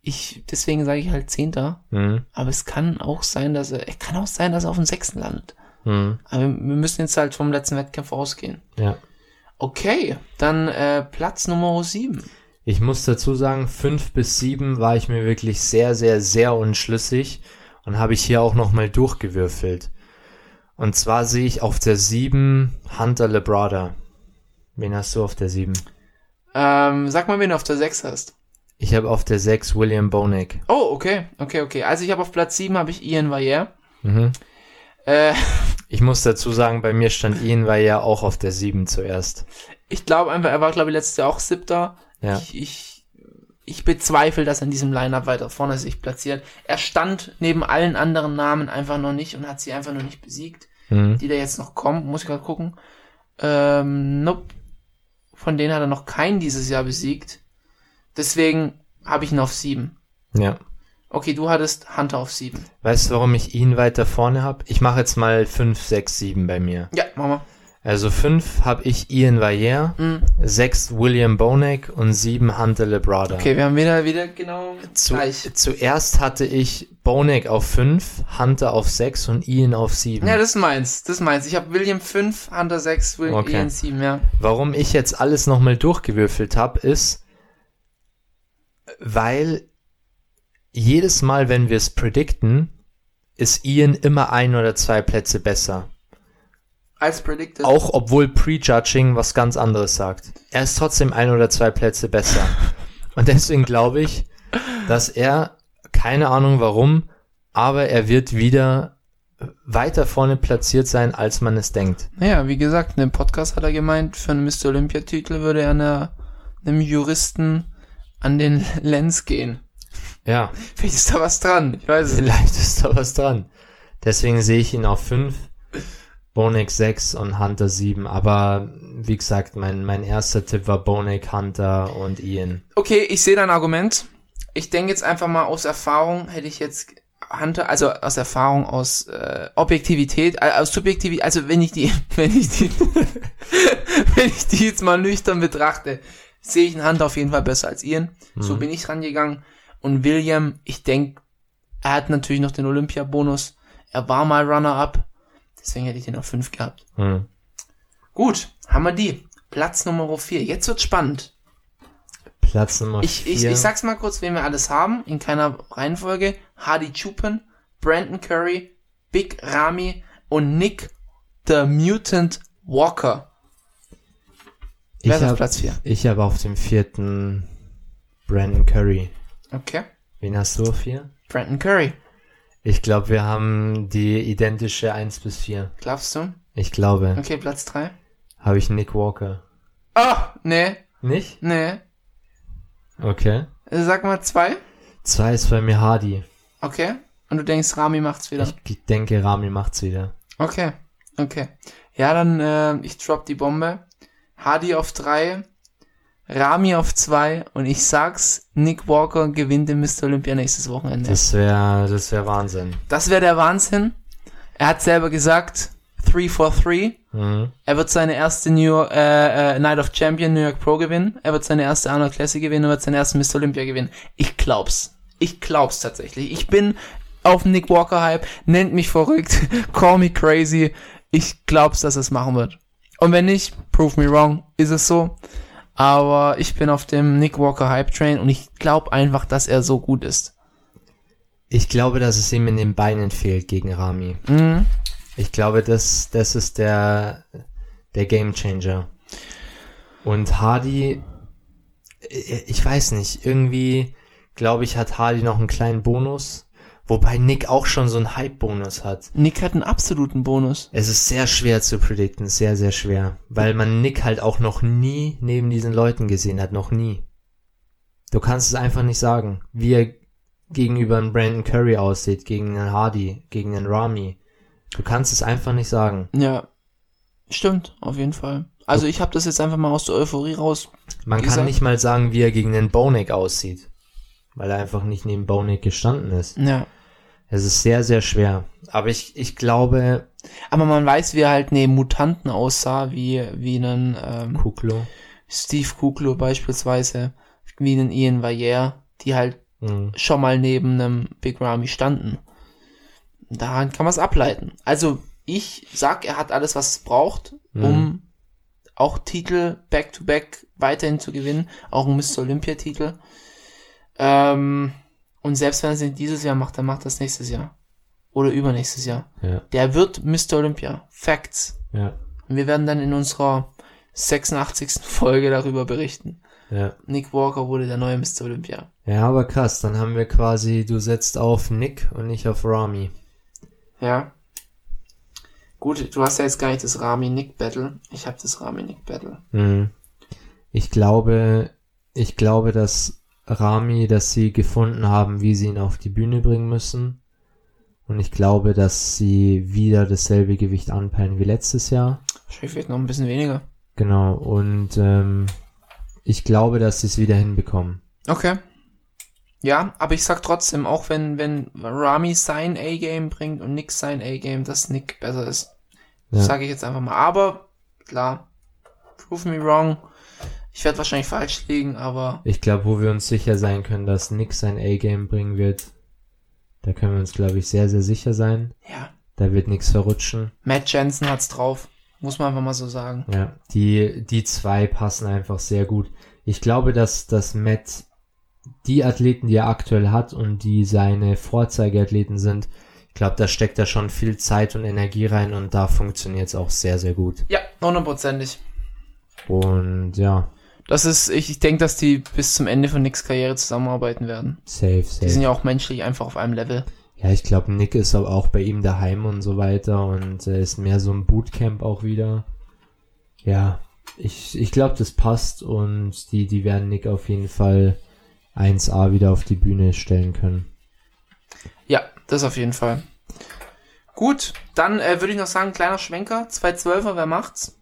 Ich, deswegen sage ich halt Zehnter. Mhm. Aber es kann auch sein, dass er, es kann auch sein, dass er auf dem Sechsten landet. Mhm. Aber wir müssen jetzt halt vom letzten Wettkampf ausgehen. Ja. Okay, dann äh, Platz Nummer 7. Ich muss dazu sagen, 5 bis 7 war ich mir wirklich sehr, sehr, sehr unschlüssig und habe ich hier auch nochmal durchgewürfelt. Und zwar sehe ich auf der 7 Hunter Lebrada. Wen hast du auf der 7? Ähm, sag mal, wen du auf der 6 hast. Ich habe auf der 6 William Bonek. Oh, okay, okay, okay. Also ich habe auf Platz 7 habe ich Ian Valliere. Mhm. Äh, Ich muss dazu sagen, bei mir stand Ian ja auch auf der 7 zuerst. ich glaube einfach, er war, glaube ich, letztes Jahr auch siebter. Ja. Ich, ich, ich bezweifle, dass er in diesem Lineup weiter vorne sich platziert. Er stand neben allen anderen Namen einfach noch nicht und hat sie einfach noch nicht besiegt. Mhm. Die da jetzt noch kommen, muss ich gerade gucken. Ähm, nope. Von denen hat er noch keinen dieses Jahr besiegt. Deswegen habe ich ihn auf sieben. Ja. Okay, du hattest Hunter auf sieben. Weißt du, warum ich ihn weiter vorne habe? Ich mache jetzt mal 5, 6, 7 bei mir. Ja, machen wir. Also 5 habe ich Ian Valliere, Mhm. 6 William Bonek und 7 Hunter Lebrada. Okay, wir haben wieder, wieder genau Zu, gleich. zuerst hatte ich Bonek auf 5, Hunter auf 6 und Ian auf 7. Ja, das ist meins. Das ist meins. Ich habe William 5, Hunter 6, William Okay. Ian 7, ja. Warum ich jetzt alles nochmal durchgewürfelt habe, ist, weil jedes Mal, wenn wir es predikten, ist Ian immer ein oder zwei Plätze besser. Als predicted. Auch obwohl Prejudging was ganz anderes sagt. Er ist trotzdem ein oder zwei Plätze besser. Und deswegen glaube ich, dass er, keine Ahnung warum, aber er wird wieder weiter vorne platziert sein, als man es denkt. Naja, wie gesagt, in dem Podcast hat er gemeint, für einen Mr. Olympia-Titel würde er einer, einem Juristen an den Lens gehen. Ja, Vielleicht ist da was dran. Ich weiß es nicht. vielleicht ist da was dran. Deswegen sehe ich ihn auf 5, Bonek 6 und Hunter 7. Aber wie gesagt, mein, mein erster Tipp war Bonek, Hunter und Ian. Okay, ich sehe dein Argument. Ich denke jetzt einfach mal aus Erfahrung, hätte ich jetzt Hunter, also aus Erfahrung, aus äh, Objektivität, äh, aus Subjektivität, also wenn ich die, wenn ich die, wenn ich die jetzt mal nüchtern betrachte, sehe ich einen Hunter auf jeden Fall besser als Ian. So bin ich rangegangen. Und William, ich denke, er hat natürlich noch den Olympia-Bonus. Er war mal Runner-up. Deswegen hätte ich den auf 5 gehabt. Hm. Gut, haben wir die. Platz Nummer 4. Jetzt wird's spannend. Platz Nummer Ich, ich, 4. ich sag's mal kurz, wen wir alles haben, in keiner Reihenfolge. Hardy Chupin, Brandon Curry, Big Rami und Nick the Mutant Walker. Wer ich ist auf habe Platz 4? ich hab auf dem vierten Brandon Curry. Okay. Wen hast du auf 4? Brandon Curry. Ich glaube, wir haben die identische 1 bis 4. Glaubst du? Ich glaube. Okay, Platz 3. Habe ich Nick Walker. Ah, nee, Nicht? nee. Okay. Sag mal 2. 2 ist bei mir Hardy. Okay. Und du denkst, Rami macht's wieder. Ich denke, Rami macht's wieder. Okay, okay. Ja, dann, äh, ich drop die Bombe. Hardy auf 3, Rami auf 2 und ich sag's, Nick Walker gewinnt den Mr. Olympia nächstes Wochenende. Das, Das wäre das wär Wahnsinn. wäre der Wahnsinn. Er hat selber gesagt, 3 for 3. Mhm. Er wird seine erste New York, äh, äh, Night of Champion New York Pro gewinnen. Er wird seine erste Arnold Classic gewinnen und wird seinen ersten Mr. Olympia gewinnen. Ich glaub's. Ich glaub's tatsächlich. Ich bin auf Nick Walker Hype. Nennt mich verrückt. Call me crazy. Ich glaub's, dass er es machen wird. Und wenn nicht, prove me wrong. Ist es so. Aber ich bin auf dem Nick Walker Hype Train und ich glaube einfach, dass er so gut ist. Ich glaube, dass es ihm in den Beinen fehlt gegen Rami. Mhm. Ich glaube, das, das ist der, der Game Changer. Und Hardy, äh, ich weiß nicht, irgendwie glaube ich, hat Hardy noch einen kleinen Bonus. Wobei Nick auch schon so einen Hype-Bonus hat. Nick hat einen absoluten Bonus. Es ist sehr schwer zu predikten, sehr, sehr schwer. Weil man Nick halt auch noch nie neben diesen Leuten gesehen hat, noch nie. Du kannst es einfach nicht sagen, wie er gegenüber einem Brandon Curry aussieht, gegen einen Hardy, gegen einen Rami. Du kannst es einfach nicht sagen. Ja. Stimmt, auf jeden Fall. Also ich habe das jetzt einfach mal aus der Euphorie raus. Man Wie kann gesagt- nicht mal sagen, wie er gegen den Bonek aussieht. Weil er einfach nicht neben Bonek gestanden ist. Ja. Es ist sehr, sehr schwer. Aber ich, ich glaube, Aber man weiß, wie er halt neben Mutanten aussah, wie, wie einen ähm, Kuklo. Steve Kuklo beispielsweise, wie einen Ian Valliere, die halt Mhm. schon mal neben einem Big Ramy standen. Daran kann man es ableiten. Also ich sag, er hat alles, was es braucht, um auch Titel back-to-back weiterhin zu gewinnen, auch ein Mr. Olympia-Titel. Ähm, und selbst wenn er es nicht dieses Jahr macht, dann macht er es nächstes Jahr. Oder übernächstes Jahr. Ja, Der wird Mr. Olympia. Facts. ja, Und wir werden dann in unserer 86. Folge darüber berichten. ja. Nick Walker wurde der neue Mr. Olympia. Ja, aber krass, dann haben wir quasi, du setzt auf Nick und nicht auf Rami. Ja. Gut, du hast ja jetzt gar nicht das Rami-Nick-Battle. Ich habe das Rami-Nick-Battle. Mhm. Ich glaube, ich glaube, dass Rami, dass sie gefunden haben, wie sie ihn auf die Bühne bringen müssen. Und ich glaube, dass sie wieder dasselbe Gewicht anpeilen wie letztes Jahr. Wahrscheinlich vielleicht noch ein bisschen weniger. Genau. Und ähm, ich glaube, dass sie es wieder hinbekommen. Okay. Ja, aber ich sag trotzdem, auch wenn, wenn Rami sein A-Game bringt und Nick sein A-Game, dass Nick besser ist. Ja. Das sage ich jetzt einfach mal. Aber, klar, prove me wrong. Ich werde wahrscheinlich falsch liegen, aber Ich glaube, wo wir uns sicher sein können, dass Nick sein A-Game bringen wird, da können wir uns, glaube ich, sehr, sehr sicher sein. ja, Da wird nichts verrutschen. Matt Jensen hat's drauf. Muss man einfach mal so sagen. Ja, die, die zwei passen einfach sehr gut. Ich glaube, dass, dass Matt die Athleten, die er aktuell hat und die seine Vorzeigeathleten sind, ich glaube, da steckt er schon viel Zeit und Energie rein und da funktioniert es auch sehr, sehr gut. Ja, hundertprozentig. Und ja, Das ist, ich, ich denke, dass die bis zum Ende von Nicks Karriere zusammenarbeiten werden. safe, Die sind safe. ja auch menschlich einfach auf einem Level. Ja, ich glaube, Nick ist aber auch bei ihm daheim und so weiter und äh, ist mehr so ein Bootcamp auch wieder. Ja, ich, ich glaube, das passt und die, die werden Nick auf jeden Fall 1A wieder auf die Bühne stellen können. Ja, das auf jeden Fall. Gut, dann äh, würde ich noch sagen, kleiner Schwenker, 212er, wer macht's?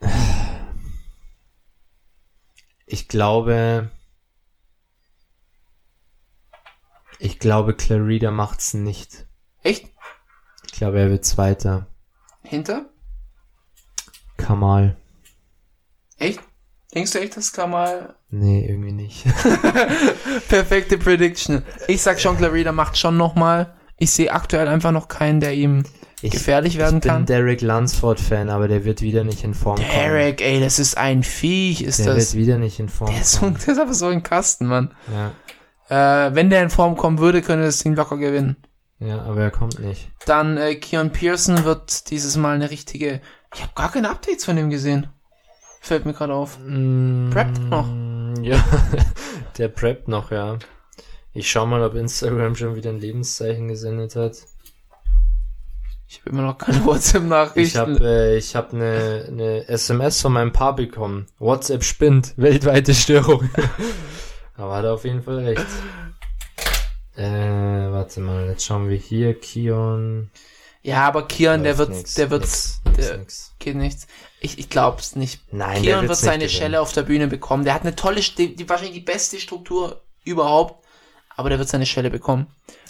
Ich glaube, ich glaube, Clarida macht's nicht. Echt? Ich glaube, er wird Zweiter. Hinter? Kamal. Echt? Denkst du echt, das kann mal Nee, irgendwie nicht. perfekte Prediction? Ich sag schon, Clarida macht schon nochmal. Ich sehe aktuell einfach noch keinen, der ihm Ich, gefährlich werden ich bin kann. Derek Lunsford-Fan, aber der wird wieder nicht in Form kommen. Derek, ey, das ist ein Viech, ist Der das. wird wieder nicht in Form Der ist, kommen. der ist aber so ein Kasten, Mann. Ja, Äh, wenn der in Form kommen würde, könnte das Ding locker gewinnen. ja, aber er kommt nicht. Dann äh, Keon Pearson wird dieses Mal eine richtige. Ich habe gar keine Updates von ihm gesehen. Fällt mir gerade auf. Preppt noch. Mm, Ja, der preppt noch, ja. Ich schau mal, ob Instagram schon wieder ein Lebenszeichen gesendet hat. Ich habe immer noch keine WhatsApp-Nachrichten. Ich habe äh, ich hab eine ne SMS von meinem Paar bekommen. WhatsApp spinnt, weltweite Störung. Aber hat er auf jeden Fall recht. Äh, warte mal, jetzt schauen wir hier. Kion. ja, aber Kion, der wird, nix, der wird, nix, der nix. geht nichts. Ich, ich glaub's nicht. Nein, der Kion wird seine. Schelle auf der Bühne bekommen. Der hat eine tolle, die, die wahrscheinlich die beste Struktur überhaupt, aber der wird seine Schelle bekommen.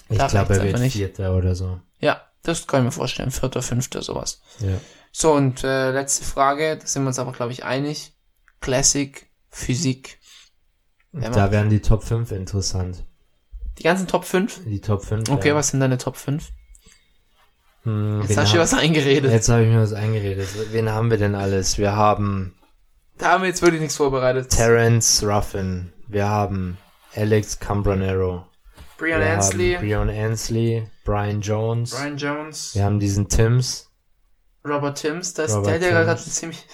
Ich glaube, er wird einfach nicht. Vierter oder so. Ja, das kann ich mir vorstellen. Vierter, fünfter, sowas. Ja. So, und äh, letzte Frage, da sind wir uns aber, glaube ich, einig. Classic, Physik. Wer Da wären die Top 5 interessant. Die ganzen Top 5? Die Top 5. Okay, wären- was sind deine Top 5? Hm, Jetzt hast du was eingeredet. Jetzt habe ich mir was eingeredet. Wen haben wir denn alles? Wir haben Da haben wir jetzt wirklich nichts vorbereitet. Terence Ruffin. Wir haben Alex Cambronero. Brian wir Ansley, Brian Ansley, Brian Jones. Brian Jones, Wir haben diesen Tims. Robert Timms. Das, Robert der hat ja gerade Timms. einen ziemlich,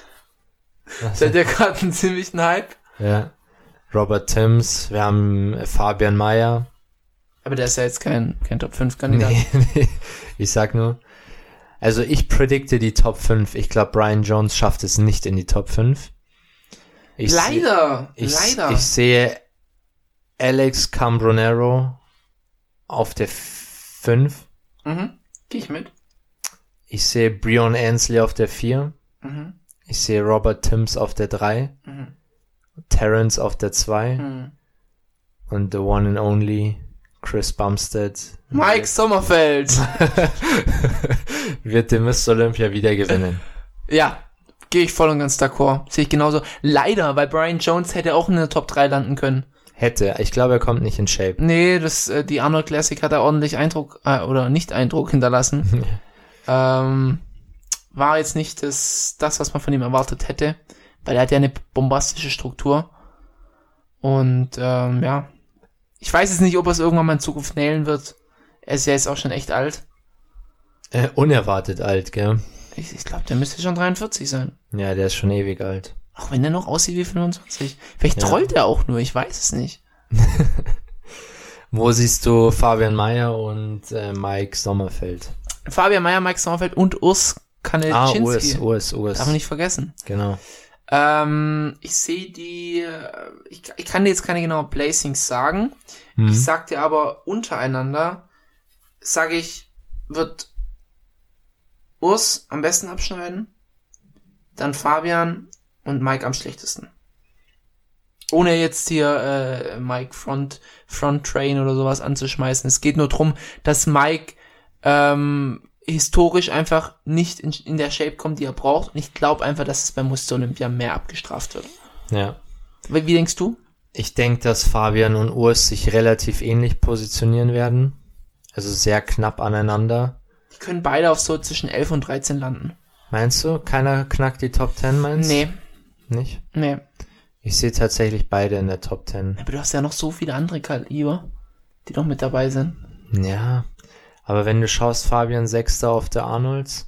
der hat ja gerade einen ziemlichen Hype. Ja. Robert Tims. Wir haben äh, Fabian Mayer. Aber der ist ja jetzt kein, kein Top 5 Kandidat. Nee, nee. Ich sag nur. Also ich predikte die Top 5. Ich glaube, Brian Jones schafft es nicht in die Top 5. Ich Leider, Ich, leider. ich sehe Alex Cambronero auf der 5. mhm. Geh ich mit. Ich sehe Brion Ansley auf der 4. Mhm. Ich sehe Robert Timms auf der 3. Mhm. Terrence auf der 2. Mhm. Und the one and only Chris Bumstead Mike Sommerfeld. wird den Mr. Olympia wieder gewinnen. ja, gehe ich voll und ganz d'accord. Sehe ich genauso. Leider, weil Brian Jones hätte auch in der Top 3 landen können. Hätte. Ich glaube, er kommt nicht in Shape. Nee, das, äh, die Arnold Classic hat da ordentlich Eindruck, äh, oder nicht Eindruck hinterlassen. ähm, war jetzt nicht das, das, was man von ihm erwartet hätte, weil er hat ja eine bombastische Struktur. Und ähm, ja, ich weiß jetzt nicht, ob er es irgendwann mal in Zukunft nailen wird. Er ist ja jetzt auch schon echt alt. Äh, unerwartet alt, gell? Ich, ich glaube, der müsste schon 43 sein. Ja, der ist schon ewig alt. Auch wenn der noch aussieht wie 25. Vielleicht Ja. trollt er auch nur, ich weiß es nicht. Wo siehst du Fabian Mayer und äh, Mike Sommerfeld? Fabian Meyer, Mike Sommerfeld und Urs Ah, Kanelczynski. Urs, Urs, Urs. Darf man nicht vergessen. Genau. Ähm, ich sehe die, äh, ich, ich kann dir jetzt keine genauen Placings sagen. Mhm. Ich sag dir aber untereinander, sage ich, wird Urs am besten abschneiden, dann Fabian und Mike am schlechtesten. Ohne jetzt hier äh, Mike Front, Front Train oder sowas anzuschmeißen. Es geht nur drum, dass Mike ähm, historisch einfach nicht in, in der Shape kommt, die er braucht. Und ich glaube einfach, dass es beim Muster Olympia mehr abgestraft wird. Ja. Wie, wie denkst du? Ich denke, dass Fabian und Urs sich relativ ähnlich positionieren werden. Also sehr knapp aneinander. Die können beide auf so zwischen 11 und 13 landen. Meinst du? Keiner knackt die Top 10, meinst du? Nee, Nicht? nee. Ich sehe tatsächlich beide in der Top 10. Aber du hast ja noch so viele andere Kaliber, die noch mit dabei sind. Ja. Aber wenn du schaust, Fabian Sechster auf der Arnolds.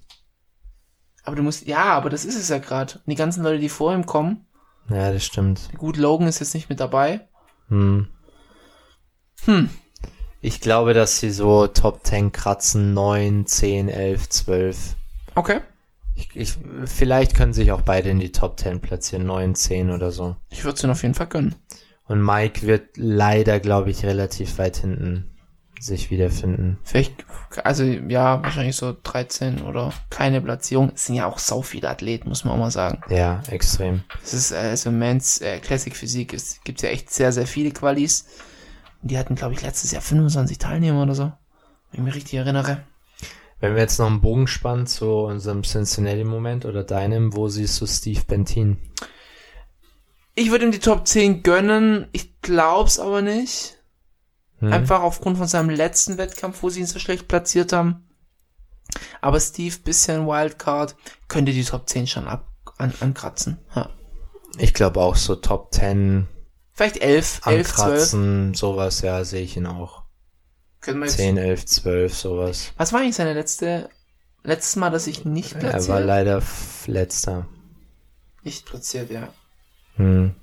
Aber du musst, ja, aber das ist es ja gerade. Die ganzen Leute, die vor ihm kommen, Ja, das stimmt. gut, Logan ist jetzt nicht mit dabei. Hm. Hm. Ich glaube, dass sie so Top 10 kratzen. 9, 10, 11, 12. Okay. Ich, ich, vielleicht können sich auch beide in die Top 10 platzieren. 9, 10 oder so. Ich würde es ihnen auf jeden Fall gönnen. Und Mike wird leider, glaube ich, relativ weit hinten sich wiederfinden. Vielleicht, also ja, wahrscheinlich so 13 oder keine Platzierung. Es sind ja auch sau viele Athleten, muss man auch mal sagen. Ja, extrem. Es ist, äh, also Mans äh, Classic Physik, es gibt ja echt sehr, sehr viele Qualis. Die hatten, glaube ich, letztes Jahr 25 Teilnehmer oder so. Wenn ich mich richtig erinnere. Wenn wir jetzt noch einen Bogen spannen zu unserem Cincinnati-Moment oder deinem, wo siehst du Steve Bentin? Ich würde ihm die Top 10 gönnen, ich glaub's aber nicht. Hm? Einfach aufgrund von seinem letzten Wettkampf, wo sie ihn so schlecht platziert haben. Aber Steve, bisschen Wildcard, könnte die Top 10 schon ab, an, ankratzen. Ja. Ich glaube auch so Top 10 Vielleicht 11, 11, 12. ankratzen, sowas, ja, sehe ich ihn auch. Können wir jetzt, 10, 11, 12, sowas. was war eigentlich seine letzte, letztes Mal, dass ich nicht Er war platziert? leider letzter. nicht platziert, ja. Hm.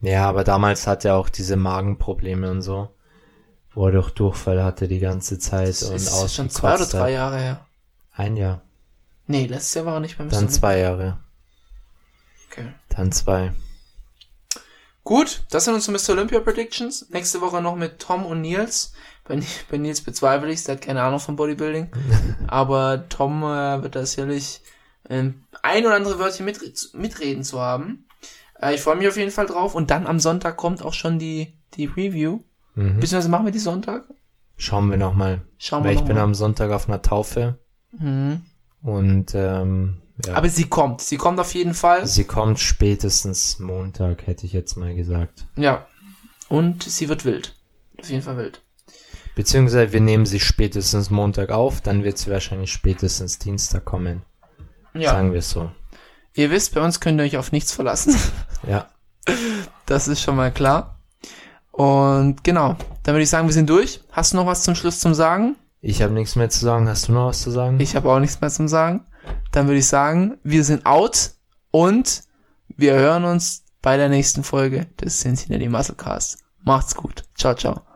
Ja, aber damals hat er auch diese Magenprobleme und so. Wo er doch Durchfall hatte die ganze Zeit Das und ist schon zwei oder drei. Jahre her. Ein Jahr. Nee, letztes Jahr war er nicht beim Dann zwei Jahre. Okay. Dann zwei. Gut, das sind unsere Mr. Olympia Predictions. Nächste Woche noch mit Tom und Nils. Bei, bei Nils bezweifle ich, der hat keine Ahnung von Bodybuilding. Aber Tom äh, wird da sicherlich ähm, ein oder andere Wörtchen mit, mitreden zu haben. Äh, ich freue mich auf jeden Fall drauf. Und dann am Sonntag kommt auch schon die, die Review. Mhm. Beziehungsweise machen wir die Sonntag? Schauen wir nochmal. Schauen Weil wir ich noch bin mal. am Sonntag auf einer Taufe Mhm. und ähm, ja. Aber sie kommt. Sie kommt auf jeden Fall. sie kommt spätestens Montag, hätte ich jetzt mal gesagt. Ja. Und sie wird wild. Auf jeden Fall wild. Beziehungsweise wir nehmen sie spätestens Montag auf, dann wird sie wahrscheinlich spätestens Dienstag kommen. Ja. Sagen wir es so. Ihr wisst, bei uns könnt ihr euch auf nichts verlassen. Ja. Das ist schon mal klar. Und genau, dann würde ich sagen, wir sind durch. Hast du noch was zum Schluss zum Sagen? Ich habe nichts mehr zu sagen. Hast du noch was zu sagen? Ich habe auch nichts mehr zum Sagen. Dann würde ich sagen, wir sind out und wir hören uns bei der nächsten Folge des Cincinnati Musclecast. Macht's gut. Ciao, ciao.